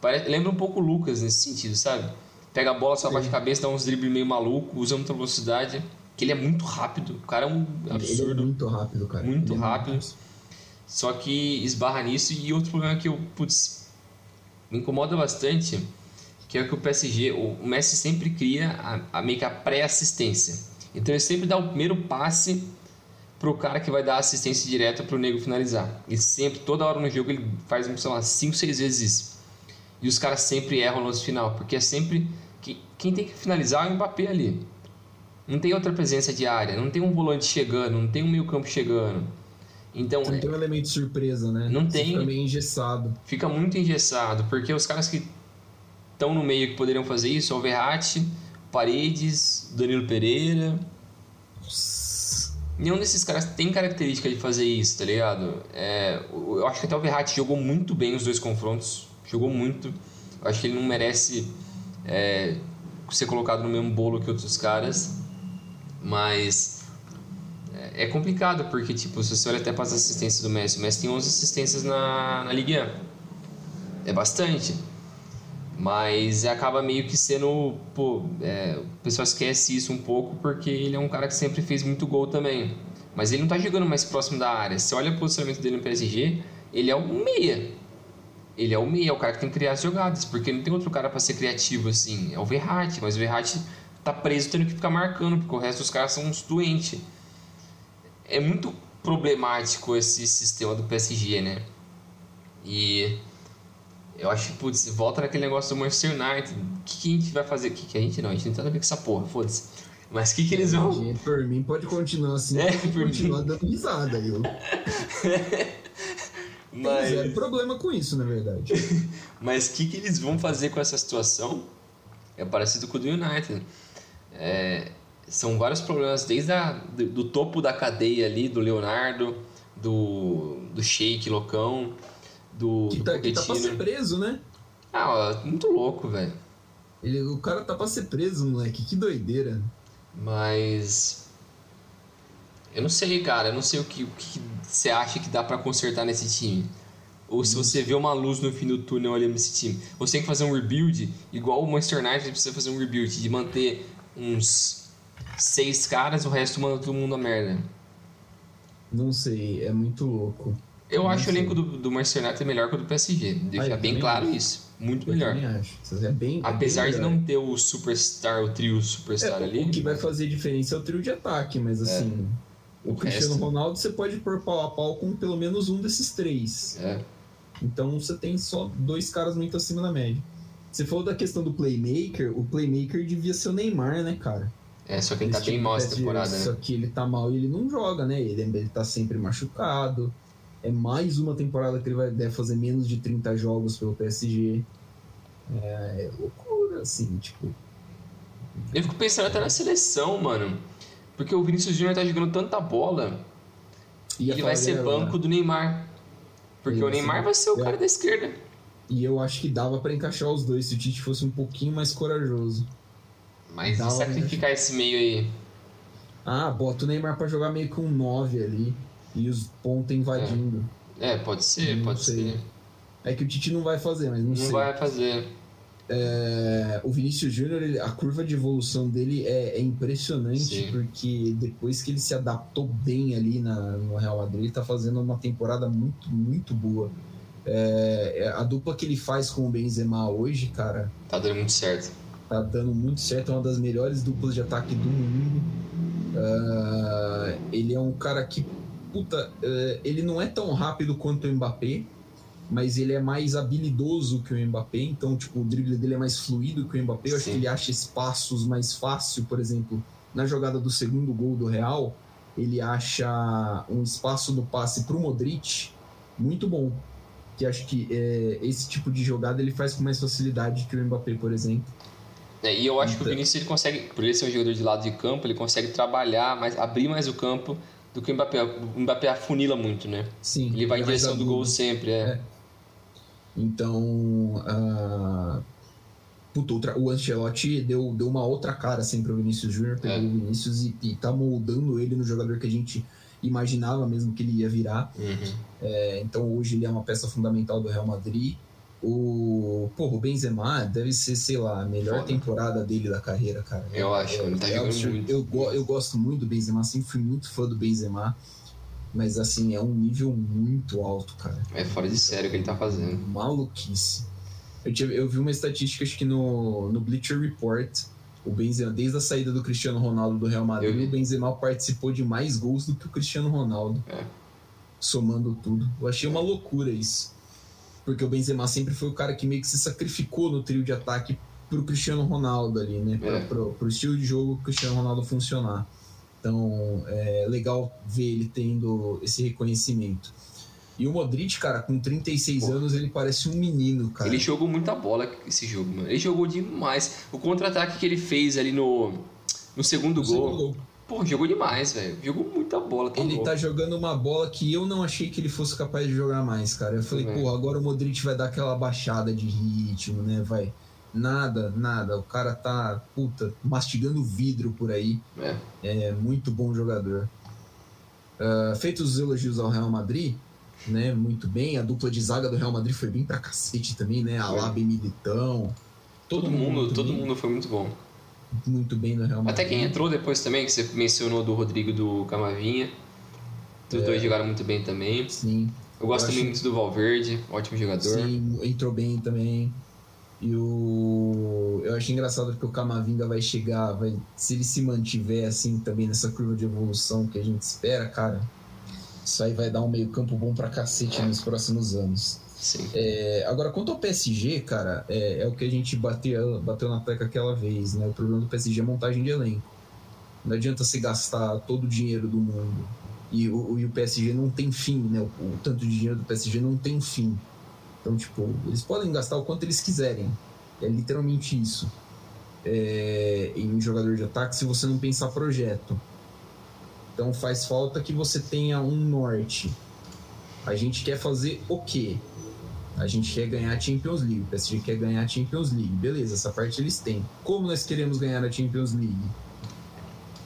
Parece, lembra um pouco o Lucas nesse sentido, sabe? Pega a bola, só abaixa a cabeça, dá uns dribles meio maluco, usa muita velocidade. Que ele é muito rápido. O cara é um absurdo. Ele é muito rápido, cara. Muito ele é rápido. Muito... Só que esbarra nisso. E outro problema que eu, putz, me incomoda bastante, que é que o PSG, o Messi sempre cria a, a meio que a pré-assistência. Então ele sempre dá o primeiro passe pro cara que vai dar assistência direta pro nego finalizar. E sempre, toda hora no jogo, ele faz, sei lá, 5, 6 vezes isso. E os caras sempre erram no lance final, porque é sempre. Que, quem tem que finalizar é o Mbappé ali. Não tem outra presença de área, não tem um volante chegando, não tem um meio-campo chegando. Então, não tem um elemento de surpresa, né? Não tem. Fica meio engessado. Fica muito engessado, porque os caras que estão no meio que poderiam fazer isso, o Verratti, Paredes, Danilo Pereira. Nenhum desses caras tem característica de fazer isso, tá ligado? É, eu acho que até o Verratti jogou muito bem os dois confrontos. Jogou muito. Acho que ele não merece é, ser colocado no mesmo bolo que outros caras. Mas é, é complicado, porque tipo, se você olha até para as assistências do Messi, o Messi tem 11 assistências na, na Ligue 1. É bastante. Mas acaba meio que sendo. Pô, é, o pessoal esquece isso um pouco porque ele é um cara que sempre fez muito gol também. Mas ele não tá jogando mais próximo da área. Se olha o posicionamento dele no PSG, ele é um meia. Ele é o meia, é o cara que tem que criar as jogadas, porque não tem outro cara para ser criativo assim. É o Verratti, mas o Verratti tá preso tendo que ficar marcando, porque o resto dos caras são uns doentes. É muito problemático esse sistema do PSG, né? E eu acho que, putz, volta naquele negócio do Manchester United. O que, que a gente vai fazer? O que, que a gente não? A gente não tem nada a ver com essa porra, foda-se. Mas o que, que eles vão. Por mim pode continuar assim, é, pode continuar mim. dando risada. Eu. [laughs] Mas... Tem problema com isso, na verdade. [laughs] Mas o que, que eles vão fazer com essa situação? É parecido com o do United. É, são vários problemas, desde a, do, do, topo da cadeia ali, do Leonardo, do, do Sheik Locão, do. Que, tá, do que tá pra ser preso, né? Ah, muito louco, velho. O cara tá pra ser preso, moleque. Que doideira. Mas. Eu não sei, cara. Eu não sei o que, o que você acha que dá para consertar nesse time. Ou se você vê uma luz no fim do túnel ali nesse time. Você tem que fazer um rebuild, igual o Manchester United precisa fazer um rebuild, de manter uns seis caras, o resto manda todo mundo a merda. Não sei, é muito louco. Eu não acho sei. o elenco do, do Manchester United melhor que o do PSG. Deixa ah, bem claro acho. isso. Muito eu melhor. Acho. É bem, Apesar é bem de não ter o superstar, o trio superstar é, ali. O que vai fazer diferença é o trio de ataque, mas é. O, o Cristiano resto... Ronaldo você pode pôr pau a pau com pelo menos um desses três. É. Então você tem só dois caras muito acima da média. Você falou da questão do playmaker, o playmaker devia ser o Neymar, né, cara? É, só que ele tá bem mal essa temporada, né? Só que ele tá mal e ele não joga, né? Ele, ele tá sempre machucado. É mais uma temporada que ele vai, deve fazer menos de 30 jogos pelo PSG. É, é loucura, assim, tipo. Eu fico pensando até na seleção, mano. Porque o Vinícius Júnior tá jogando tanta bola. E ele vai ser banco do Neymar. Porque o Neymar vai ser o cara da esquerda. E eu acho que dava para encaixar os dois se o Tite fosse um pouquinho mais corajoso. Mas dava e sacrificar esse meio aí? Ah, bota o Neymar para jogar meio com um 9 ali e os pontos invadindo. É, é pode ser, não pode sei. ser. É que o Tite não vai fazer, mas não, não sei. Não vai fazer. É, o Vinícius Júnior, a curva de evolução dele é, é impressionante, Sim. porque depois que ele se adaptou bem ali na, no Real Madrid, ele tá fazendo uma temporada muito, muito boa. É, é, a dupla que ele faz com o Benzema hoje, cara. Tá dando muito certo. Tá dando muito certo, é uma das melhores duplas de ataque do mundo. Uh, ele é um cara que, puta, uh, ele não é tão rápido quanto o Mbappé mas ele é mais habilidoso que o Mbappé, então tipo, o drible dele é mais fluido que o Mbappé. Eu acho que ele acha espaços mais fácil, por exemplo, na jogada do segundo gol do Real, ele acha um espaço no passe para o Modric muito bom. Que acho que é, esse tipo de jogada ele faz com mais facilidade que o Mbappé, por exemplo. É, e eu acho então... que o então Vinícius ele consegue, por ele ser um jogador de lado de campo, ele consegue trabalhar, mais, abrir mais o campo do que o Mbappé. O Mbappé afunila muito, né? Sim. Ele vai em direção do gol sempre, é. É. Então, uh, puto, o Ancelotti deu, deu uma outra cara assim pro Vinícius Júnior, pegou é. o Vinícius e, e tá moldando ele no jogador que a gente imaginava mesmo que ele ia virar. Uhum. É, então hoje ele é uma peça fundamental do Real Madrid. O, porra, o Benzema deve ser, sei lá, a melhor Foda. temporada dele da carreira, cara. Eu acho, é, ele tá é jogando absurdo. muito. Eu, eu gosto muito do Benzema, sempre fui muito fã do Benzema. Mas assim, é um nível muito alto, cara. É fora de sério o que ele tá fazendo. Maluquice. Eu, tive- eu vi uma estatística, acho que no, no Bleacher Report, o Benzema, desde a saída do Cristiano Ronaldo do Real Madrid, o Benzema participou de mais gols do que o Cristiano Ronaldo. É. Somando tudo. Eu achei uma loucura isso. Porque o Benzema sempre foi o cara que meio que se sacrificou no trio de ataque pro Cristiano Ronaldo ali, né? Pra, É. pro, pro estilo de jogo do Cristiano Ronaldo funcionar. Então, é legal ver ele tendo esse reconhecimento. E o Modric, cara, com 36 Pô. anos, ele parece um menino, cara. Ele jogou muita bola esse jogo, mano. Ele jogou demais. O contra-ataque que ele fez ali no, no segundo No gol. segundo gol. Pô, jogou demais, velho. Jogou muita bola. Tá Ele louco. tá jogando uma bola que eu não achei que ele fosse capaz de jogar mais, cara. Eu falei, Também. pô, agora o Modric vai dar aquela baixada de ritmo, né? Vai. Nada, nada. O cara tá, puta, mastigando vidro por aí. É. É muito bom jogador. Ah, feitos os elogios ao Real Madrid, né? Muito bem. A dupla de zaga do Real Madrid foi bem pra cacete também, né? Alá, Benedetão. Todo, mundo, muito todo mundo foi muito bom. muito bem no Real Madrid. Até quem entrou depois também, que você mencionou do Rodrigo e do Camavinha. Os dois jogaram muito bem também. Sim. Eu gosto Eu também acho- muito do Valverde, ótimo jogador. Sim, entrou bem também. E o. Eu achei engraçado porque o Camavinga vai chegar, vai. Se ele se mantiver assim também nessa curva de evolução que a gente espera, cara, isso aí vai dar um meio-campo bom pra cacete nos próximos anos. Sim. É, agora, quanto ao PSG, cara, é, é o que a gente bateu, bateu na tecla aquela vez, né? O problema do PSG é montagem de elenco. Não adianta você gastar todo o dinheiro do mundo. E o, e o PSG não tem fim, né? O, o tanto de dinheiro do PSG não tem fim. Então, tipo, eles podem gastar o quanto eles quiserem. É literalmente isso. É, em um jogador de ataque, se você não pensar projeto. Então faz falta que você tenha um norte. A gente quer fazer o quê? A gente quer ganhar a Champions League. O PSG quer ganhar a Champions League. Beleza, essa parte eles têm. Como nós queremos ganhar a Champions League?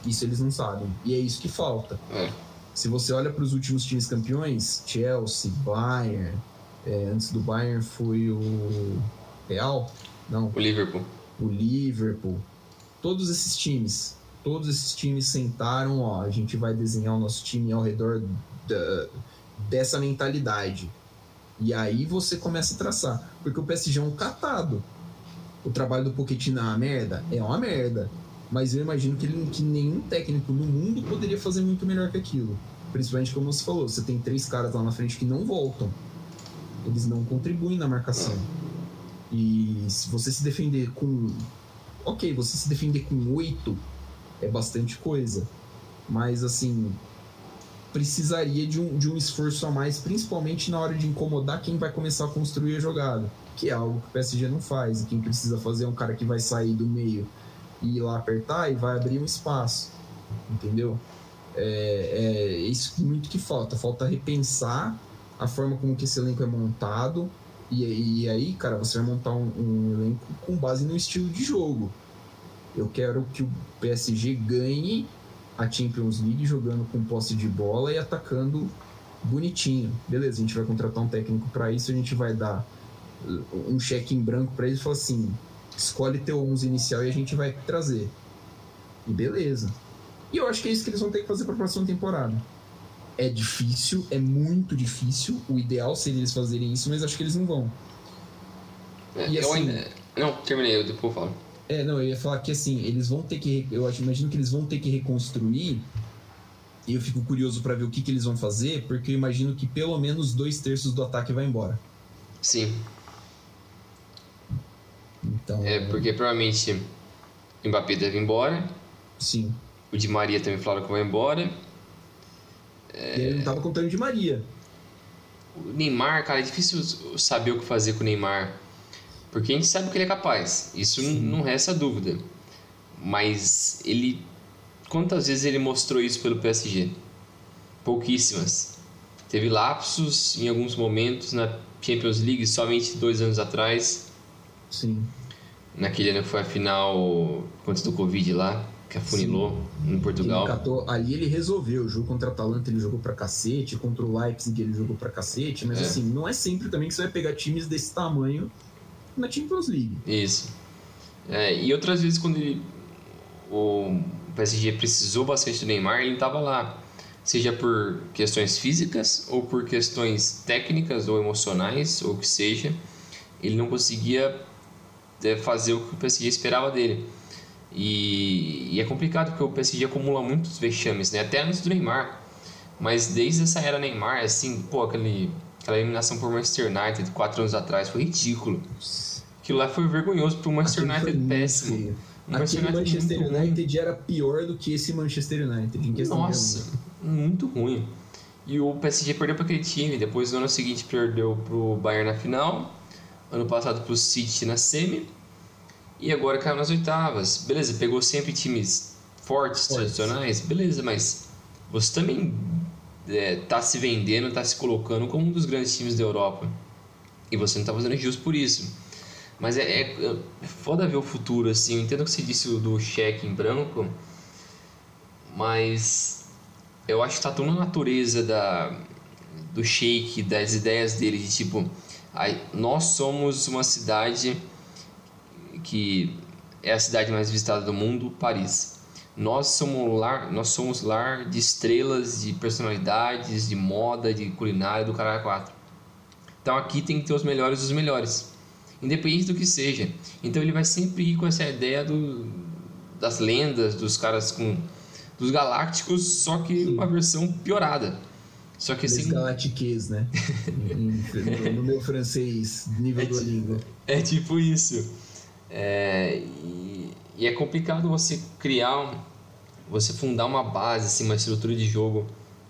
Isso eles não sabem. E é isso que falta. É. Se você olha para os últimos times campeões, Chelsea, Bayern, é, antes do Bayern foi o Real, não, O Liverpool. o Liverpool, todos esses times, todos esses times sentaram, ó, a gente vai desenhar o nosso time ao redor da- dessa mentalidade. E aí você começa a traçar, porque o PSG é um catado. O trabalho do Pochettino é uma merda, é uma merda. Mas eu imagino que, ele, que nenhum técnico no mundo poderia fazer muito melhor que aquilo. Principalmente como você falou, você tem três caras lá na frente que não voltam. Eles não contribuem na marcação. E se você se defender com. Ok, você se defender com oito é bastante coisa. Mas assim. Precisaria de um, de um esforço a mais, principalmente na hora de incomodar quem vai começar a construir a jogada. Que é algo que o PSG não faz. E quem precisa fazer é um cara que vai sair do meio e ir lá apertar e vai abrir um espaço. Entendeu? É, é isso muito que falta. Falta repensar a forma como que esse elenco é montado. E, e aí, cara, você vai montar um, um elenco com base no estilo de jogo. Eu quero que o PSG ganhe a Champions League jogando com posse de bola e atacando bonitinho. Beleza, a gente vai contratar um técnico para isso, a gente vai dar um cheque em branco para ele e falar assim: escolhe teu 11 inicial e a gente vai trazer. E beleza. E eu acho que é isso que eles vão ter que fazer para a próxima temporada. É difícil, é muito difícil. O ideal seria eles fazerem isso, mas acho que eles não vão. É, E eu assim- ainda. Não, terminei, eu depois eu falo. É, não, eu ia falar que assim, eles vão ter que. Eu acho, imagino que eles vão ter que reconstruir. E eu fico curioso para ver o que, que eles vão fazer, porque eu imagino que pelo menos dois terços do ataque vai embora. Sim. Então. É porque provavelmente o Mbappé deve ir embora. Sim. O Di Maria também falaram que vai embora. E ele não tava contando de Maria. O Neymar, cara, é difícil saber o que fazer com o Neymar. Porque a gente sabe o que ele é capaz. Isso n- não resta dúvida. Mas ele. Quantas vezes ele mostrou isso pelo PSG? Pouquíssimas. Teve lapsos em alguns momentos na Champions League, somente dois anos atrás. Sim. Naquele ano que foi a final contra do Covid lá. Que afunilou Sim. em Portugal. Ele catou, ali ele resolveu. O jogo contra a Atalanta ele jogou pra cacete, contra o Leipzig ele jogou pra cacete, mas é. assim, não é sempre também que você vai pegar times desse tamanho na Champions League. Isso. É, e outras vezes quando ele, o PSG precisou bastante do Neymar, ele estava lá. Seja por questões físicas ou por questões técnicas ou emocionais, ou o que seja, ele não conseguia é, fazer o que o PSG esperava dele. E, e, é complicado porque o PSG acumula muitos vexames, né? Até antes do Neymar. Mas desde essa era Neymar, assim, pô, aquele, aquela eliminação por Manchester United quatro anos atrás foi ridículo. Aquilo lá foi vergonhoso pro Manchester Aquilo United péssimo. Feio. Aquele Manchester United, United era pior do que esse Manchester United. Nossa, muito ruim. E o PSG perdeu para aquele time. Depois, no ano seguinte, perdeu pro Bayern na final. Ano passado pro City na semi e agora caiu nas oitavas. Beleza, pegou sempre times fortes, fortes. tradicionais, beleza, mas você também é, tá se vendendo, tá se colocando como um dos grandes times da Europa. E você não tá fazendo justo por isso. Mas é, é, é foda ver o futuro, assim. Eu entendo que você disse do cheque em branco, mas eu acho que tá tão na natureza da, do shake, das ideias dele, de tipo, nós somos uma cidade que é a cidade mais visitada do mundo, Paris. Nós somos lar, nós somos lar de estrelas, de personalidades, de moda, de culinária do Caralho 4. Então aqui tem que ter os melhores dos melhores, independente do que seja. Então ele vai sempre ir com essa ideia do, das lendas, dos caras com dos galácticos, só que Sim. uma versão piorada. Só que assim. Galactiques, né? [laughs] no, meu francês, nível é, do língua. É tipo isso. É, e, e, é complicado você criar, você fundar uma base, assim, uma estrutura de jogo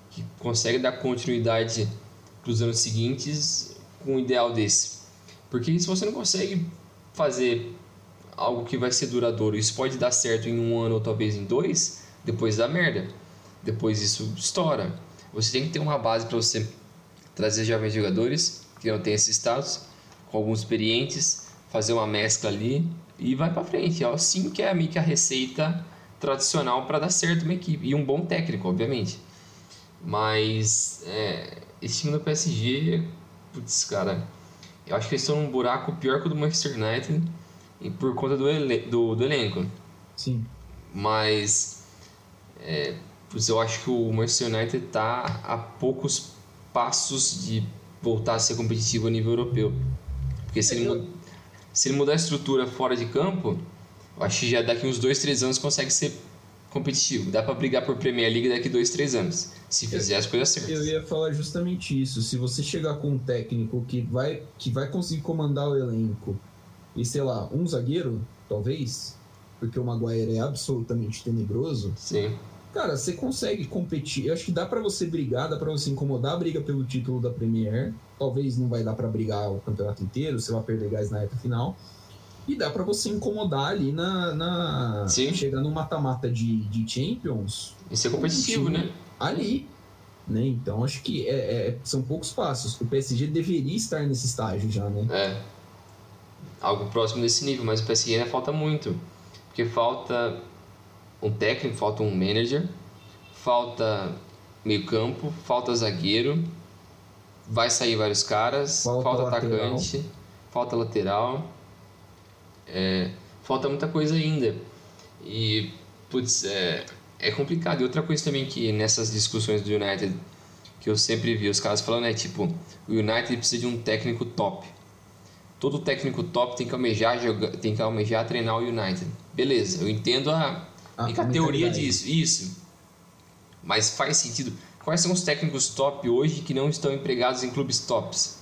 que consegue dar continuidade para os anos seguintes com um ideal desse. Porque se você não consegue fazer algo que vai ser duradouro, isso pode dar certo em um ano ou talvez em dois, depois dá merda. Depois isso estoura. Você tem que ter uma base para você trazer jovens jogadores que não têm esse status, com alguns experientes, fazer uma mescla ali e vai para frente. É assim que é meio que a receita tradicional para dar certo uma equipe. E um bom técnico, obviamente. Mas é, esse time do PSG, putz, cara, eu acho que eles estão num buraco pior que o do Manchester United e por conta do, ele do, do elenco. Sim. Mas é, putz, eu acho que o Manchester United está a poucos passos de voltar a ser competitivo a nível europeu. Porque se ele, se ele mudar a estrutura fora de campo, eu acho que já daqui uns 2, 3 anos consegue ser competitivo. Dá para brigar por Premier League daqui 2, 3 anos, se fizer as coisas certas. Eu ia falar justamente isso. Se você chegar com um técnico que vai, que vai conseguir comandar o elenco e, sei lá, um zagueiro, talvez, porque o Maguire é absolutamente tenebroso. Sim. Cara, você consegue competir. Eu acho que dá para você brigar, dá para você incomodar a briga pelo título da Premier talvez não vai dar para brigar o campeonato inteiro, você vai perder gás na reta final. E dá para você incomodar ali na. na Sim. Chegar no mata-mata de, de Champions. E ser competitivo, né? Ali. Né? Então acho que é, é, são poucos passos. O PSG deveria estar nesse estágio já, né? É. Algo próximo desse nível, mas o PSG ainda falta muito. Porque falta um técnico, falta um manager, falta meio campo, falta zagueiro vai sair vários caras, falta, falta atacante, falta lateral, é, falta muita coisa ainda. E, putz, é, é complicado. E outra coisa também que nessas discussões do United, que eu sempre vi os caras falando é tipo, o United precisa de um técnico top. Todo técnico top tem que almejar, jogar, tem que almejar treinar o United. Beleza, eu entendo a, a, a teoria disso, isso. Mas faz sentido Quais são os técnicos top hoje que não estão empregados em clubes tops?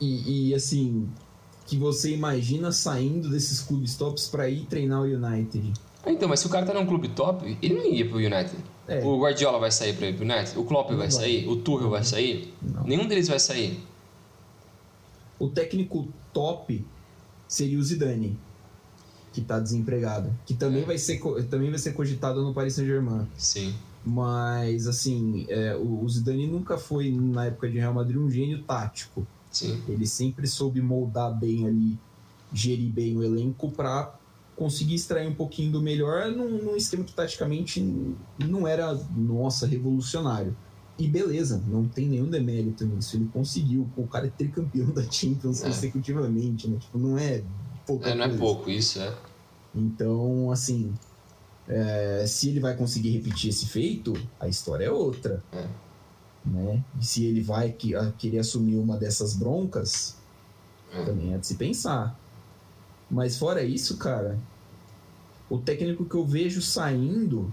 E, e assim, que você imagina saindo desses clubes tops para ir treinar o United? Ah, então, mas se o cara tá num clube top, ele não ia pro United. É. O Guardiola vai sair para ir pro United? O Klopp vai, vai, sair? O Tuchel vai sair? Não. Nenhum deles vai sair. O técnico top seria o Zidane, que tá desempregado, que também é. vai ser também vai ser cogitado no Paris Saint-Germain. Sim. Mas, assim, é, o Zidane nunca foi, na época de Real Madrid, um gênio tático. Sim. Ele sempre soube moldar bem ali, gerir bem o elenco para conseguir extrair um pouquinho do melhor num, num esquema que taticamente não era, nossa, revolucionário. E beleza, não tem nenhum demérito nisso. Ele conseguiu. O cara é tricampeão [laughs] da Champions é. consecutivamente, né? Tipo, não é é, Não é pouco, isso, é. Então, assim, é, se ele vai conseguir repetir esse feito, a história é outra. É. Né? E se ele vai que, querer assumir uma dessas broncas, é. também é de se pensar. Mas fora isso, cara, o técnico que eu vejo saindo,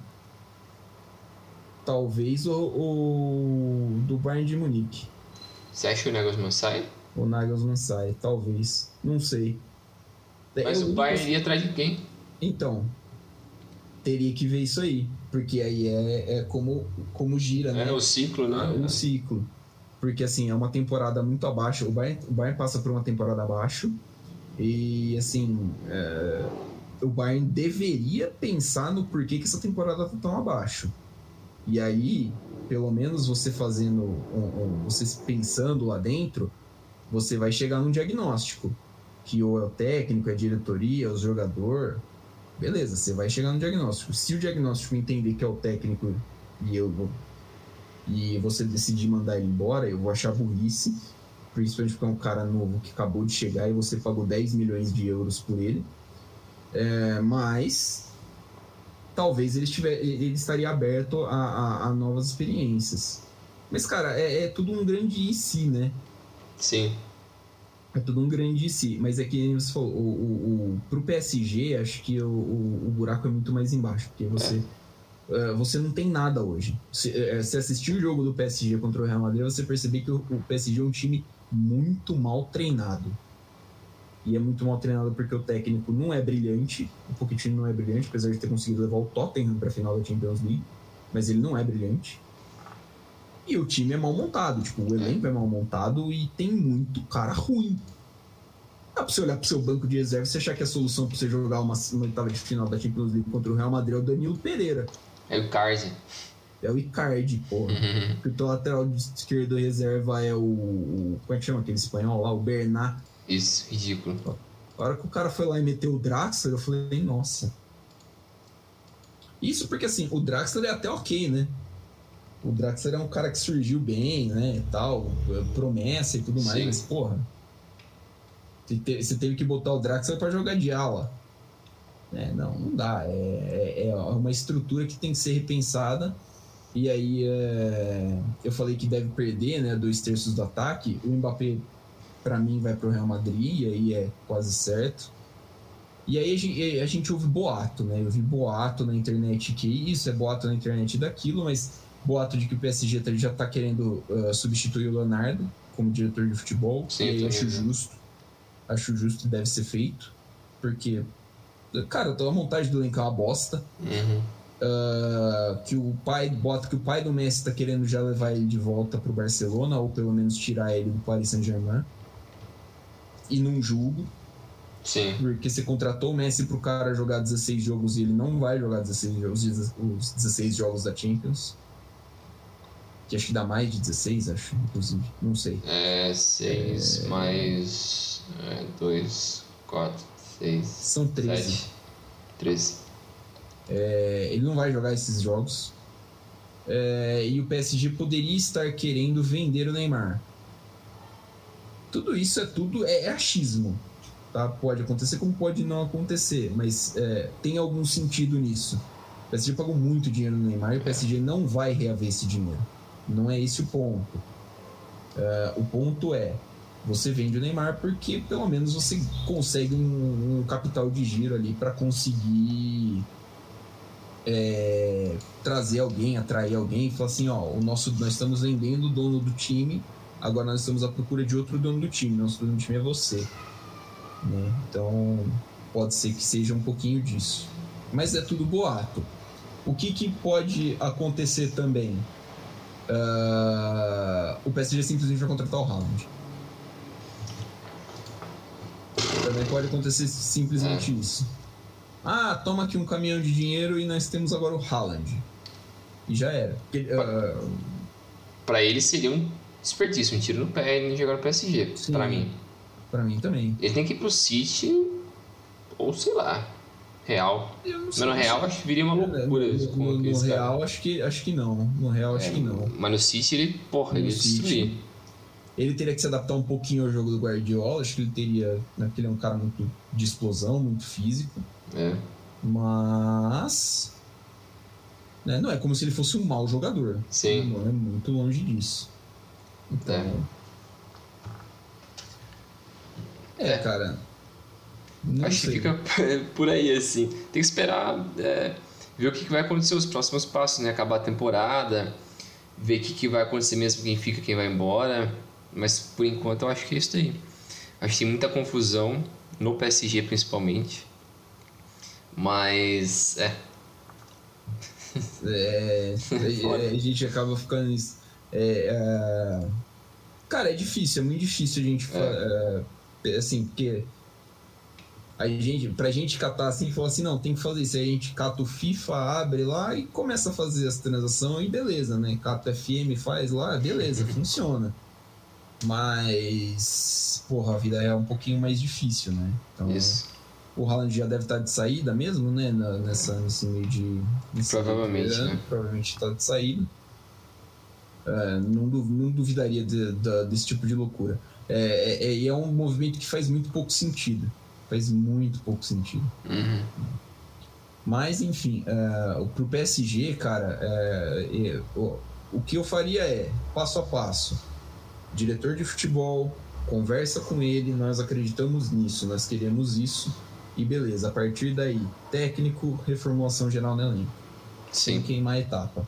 talvez o, o do Bayern de Munique. Você acha que o Nagelsmann sai? O Nagelsmann sai, talvez. Não sei. Mas eu, o Bayern iria atrás de quem? Então, teria que ver isso aí. Porque aí é, é como, como gira, né? É o ciclo, né? É o ciclo. Porque assim, é uma temporada muito abaixo. O Bayern, o Bayern passa por uma temporada abaixo. E assim, é, o Bayern deveria pensar no porquê que essa temporada tá tão abaixo. E aí, pelo menos você fazendo, você pensando lá dentro, você vai chegar num diagnóstico. Que ou é o técnico, é a diretoria, é o jogador. Beleza, você vai chegar no diagnóstico. Se o diagnóstico entender que é o técnico e eu vou, e você decidir mandar ele embora, eu vou achar burrice principalmente porque é um cara novo que acabou de chegar e você pagou 10 milhões de euros por ele. É, mas talvez ele, estiver, ele estaria aberto a, a, a novas experiências. Mas, cara, é, é, tudo um grande e si, né? Sim. É tudo um grande si. Mas é que você falou, o, o, o, pro PSG, acho que o, o, o buraco é muito mais embaixo. Porque você. É você não tem nada hoje. Se, uh, se assistir o jogo do PSG contra o Real Madrid, você perceber que o, o, PSG é um time muito mal treinado. E é muito mal treinado porque o técnico não é brilhante, o Pochettino não é brilhante, apesar de ter conseguido levar o Tottenham para a final da Champions League, mas ele não é brilhante. E o time é mal montado, tipo, o elenco é mal montado e tem muito cara ruim. Dá pra você olhar pro seu banco de reserva e achar que a solução pra você jogar uma, uma oitava de final da Champions League contra o Real Madrid é o Danilo Pereira. É o Icardi. É o Icardi, porra. Uhum. Porque o teu lateral esquerdo reserva é o, o, Como é que chama aquele espanhol lá? O Bernat. Isso, ridículo. A hora que o cara foi lá e meteu o Draxler, eu falei, nossa. Isso porque assim, o Draxler é até ok, né? O Draxler é um cara que surgiu bem, né? E tal, promessa e tudo mais, Sim. mas porra. Você teve que botar o Draxler para jogar de ala. É, não, não dá. É, é, é, uma estrutura que tem que ser repensada. E aí é, eu falei que deve perder né, dois terços do ataque. O Mbappé, para mim, vai para o Real Madrid, e aí é quase certo. E aí a gente, a gente ouve boato, né? Eu vi boato na internet que isso, é boato na internet daquilo, mas boato de que o PSG tá, já está querendo uh, substituir o Leonardo como diretor de futebol. Sim, e acho justo. Acho justo e deve ser feito. Porque Cara, a montagem do elenco é uma bosta. Uhum. Uh, que o pai bota que o pai do Messi tá querendo já levar ele de volta pro Barcelona ou pelo menos tirar ele do Paris Saint-Germain e não julgo Sim. porque você contratou o Messi pro cara jogar 16 jogos e ele não vai jogar 16 jogos, os 16 jogos da Champions que acho que dá mais de 16 acho, inclusive, não sei é 6 é... mais 2, 4 6. São 13. 7, 13. É, ele não vai jogar esses jogos. É, e o PSG poderia estar querendo vender o Neymar. Tudo isso é tudo é, é achismo. Tá? Pode acontecer como pode não acontecer, mas é, tem algum sentido nisso. O PSG pagou muito dinheiro no Neymar e o PSG não vai reaver esse dinheiro. Não é esse o ponto. É, o ponto é você vende o Neymar porque pelo menos você consegue um, um capital de giro ali para conseguir é, trazer alguém, atrair alguém e falar assim, ó, o nosso, nós estamos vendendo o dono do time, agora nós estamos à procura de outro dono do time, nosso dono do time é você. Né? Então pode ser que seja um pouquinho disso. Mas é tudo boato. O que, que pode acontecer também? Uh, o PSG simplesmente vai contratar o Haaland. Também pode acontecer simplesmente isso. Ah, toma aqui um caminhão de dinheiro e nós temos agora o Haaland. E já era. Para uh... Pra ele seria um desperdício, um tiro no pé ele jogar no PSG, pra mim. Pra mim também. Ele tem que ir pro City, ou sei lá. Real. Mas no Real acho que viria uma loucura. No, no, no Real acho que, acho que não. No Real acho é, que não. Mas no City ele, porra, no ele City, Ele teria que se adaptar um pouquinho ao jogo do Guardiola. Acho que ele teria. Né, porque ele é um cara muito de explosão, muito físico. É. Mas. Né, não é como se ele fosse um mau jogador. Sim. Não é muito longe disso. Então. É, é cara. Não Acho sei. que fica [laughs] por aí, assim. Tem que esperar é, ver o que vai acontecer os próximos passos, né? Acabar a temporada, ver o que vai acontecer mesmo, quem fica, quem vai embora. Mas por enquanto eu acho que é isso aí. Acho que tem muita confusão, no PSG principalmente. Mas, é. É, [laughs] é a gente acaba ficando. É, é, cara, é difícil, é muito difícil a gente. É. é assim, porque a gente, pra gente catar assim, falou assim, não, tem que fazer isso. Aí a gente cata o FIFA, abre lá e começa a fazer as transações e beleza, né? Cata o FM, faz lá, beleza, [laughs] funciona. Mas, porra, a vida é um pouquinho mais difícil, né? Então, isso. O Haaland já deve estar de saída mesmo, né? Nessa, nesse meio de. Provavelmente, né? Provavelmente está de saída. É, não, não duvidaria de, de, desse tipo de loucura. É, é, é um movimento que faz muito pouco sentido faz muito pouco sentido. Uhum. Mas, enfim, uh, pro PSG, cara, uh, uh, o que eu faria é, passo a passo, diretor de futebol, conversa com ele, nós acreditamos nisso, nós queremos isso, e beleza, a partir daí, técnico, reformulação geral no elenco. Sim. Sem queimar a etapa.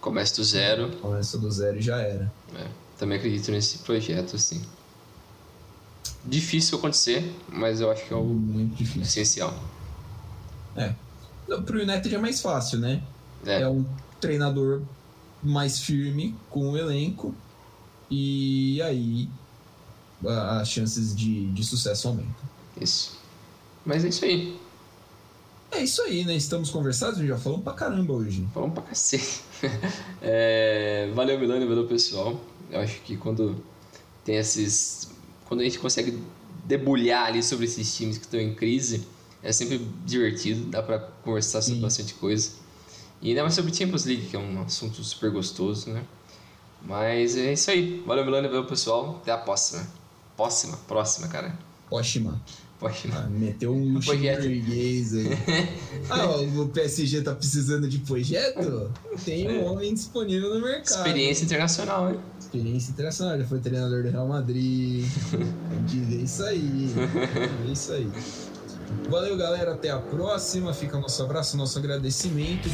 Começa do zero. Começa do zero e já era. É, também acredito nesse projeto, sim difícil acontecer, mas eu acho que é o muito difícil. essencial. É. Pro United é mais fácil, né? É. é um treinador mais firme com o elenco e aí as chances de, de sucesso aumentam. Isso. Mas é isso aí. É isso aí, né? Estamos conversados, já falamos pra caramba hoje. Falamos pra cacete. [laughs] é, valeu, Milano, valeu, pessoal. Eu acho que quando tem esses quando a gente consegue debulhar ali sobre esses times que estão em crise, é sempre divertido, dá para conversar sobre Sim. bastante coisa. E ainda mais sobre Champions League, que é um assunto super gostoso, né? Mas é isso aí. Valeu, Milano, valeu, pessoal. Até a próxima. Próxima, próxima, cara. Próxima. Próxima. Ah, meteu um português aí. [laughs] ah, o PSG tá precisando de projeto? Tem um é. homem disponível no mercado. Experiência internacional, hein? Experiência internacional, já foi treinador do Real Madrid. Gente vê isso aí. Isso aí. Valeu, galera. Até a próxima. Fica nosso abraço, nosso agradecimento.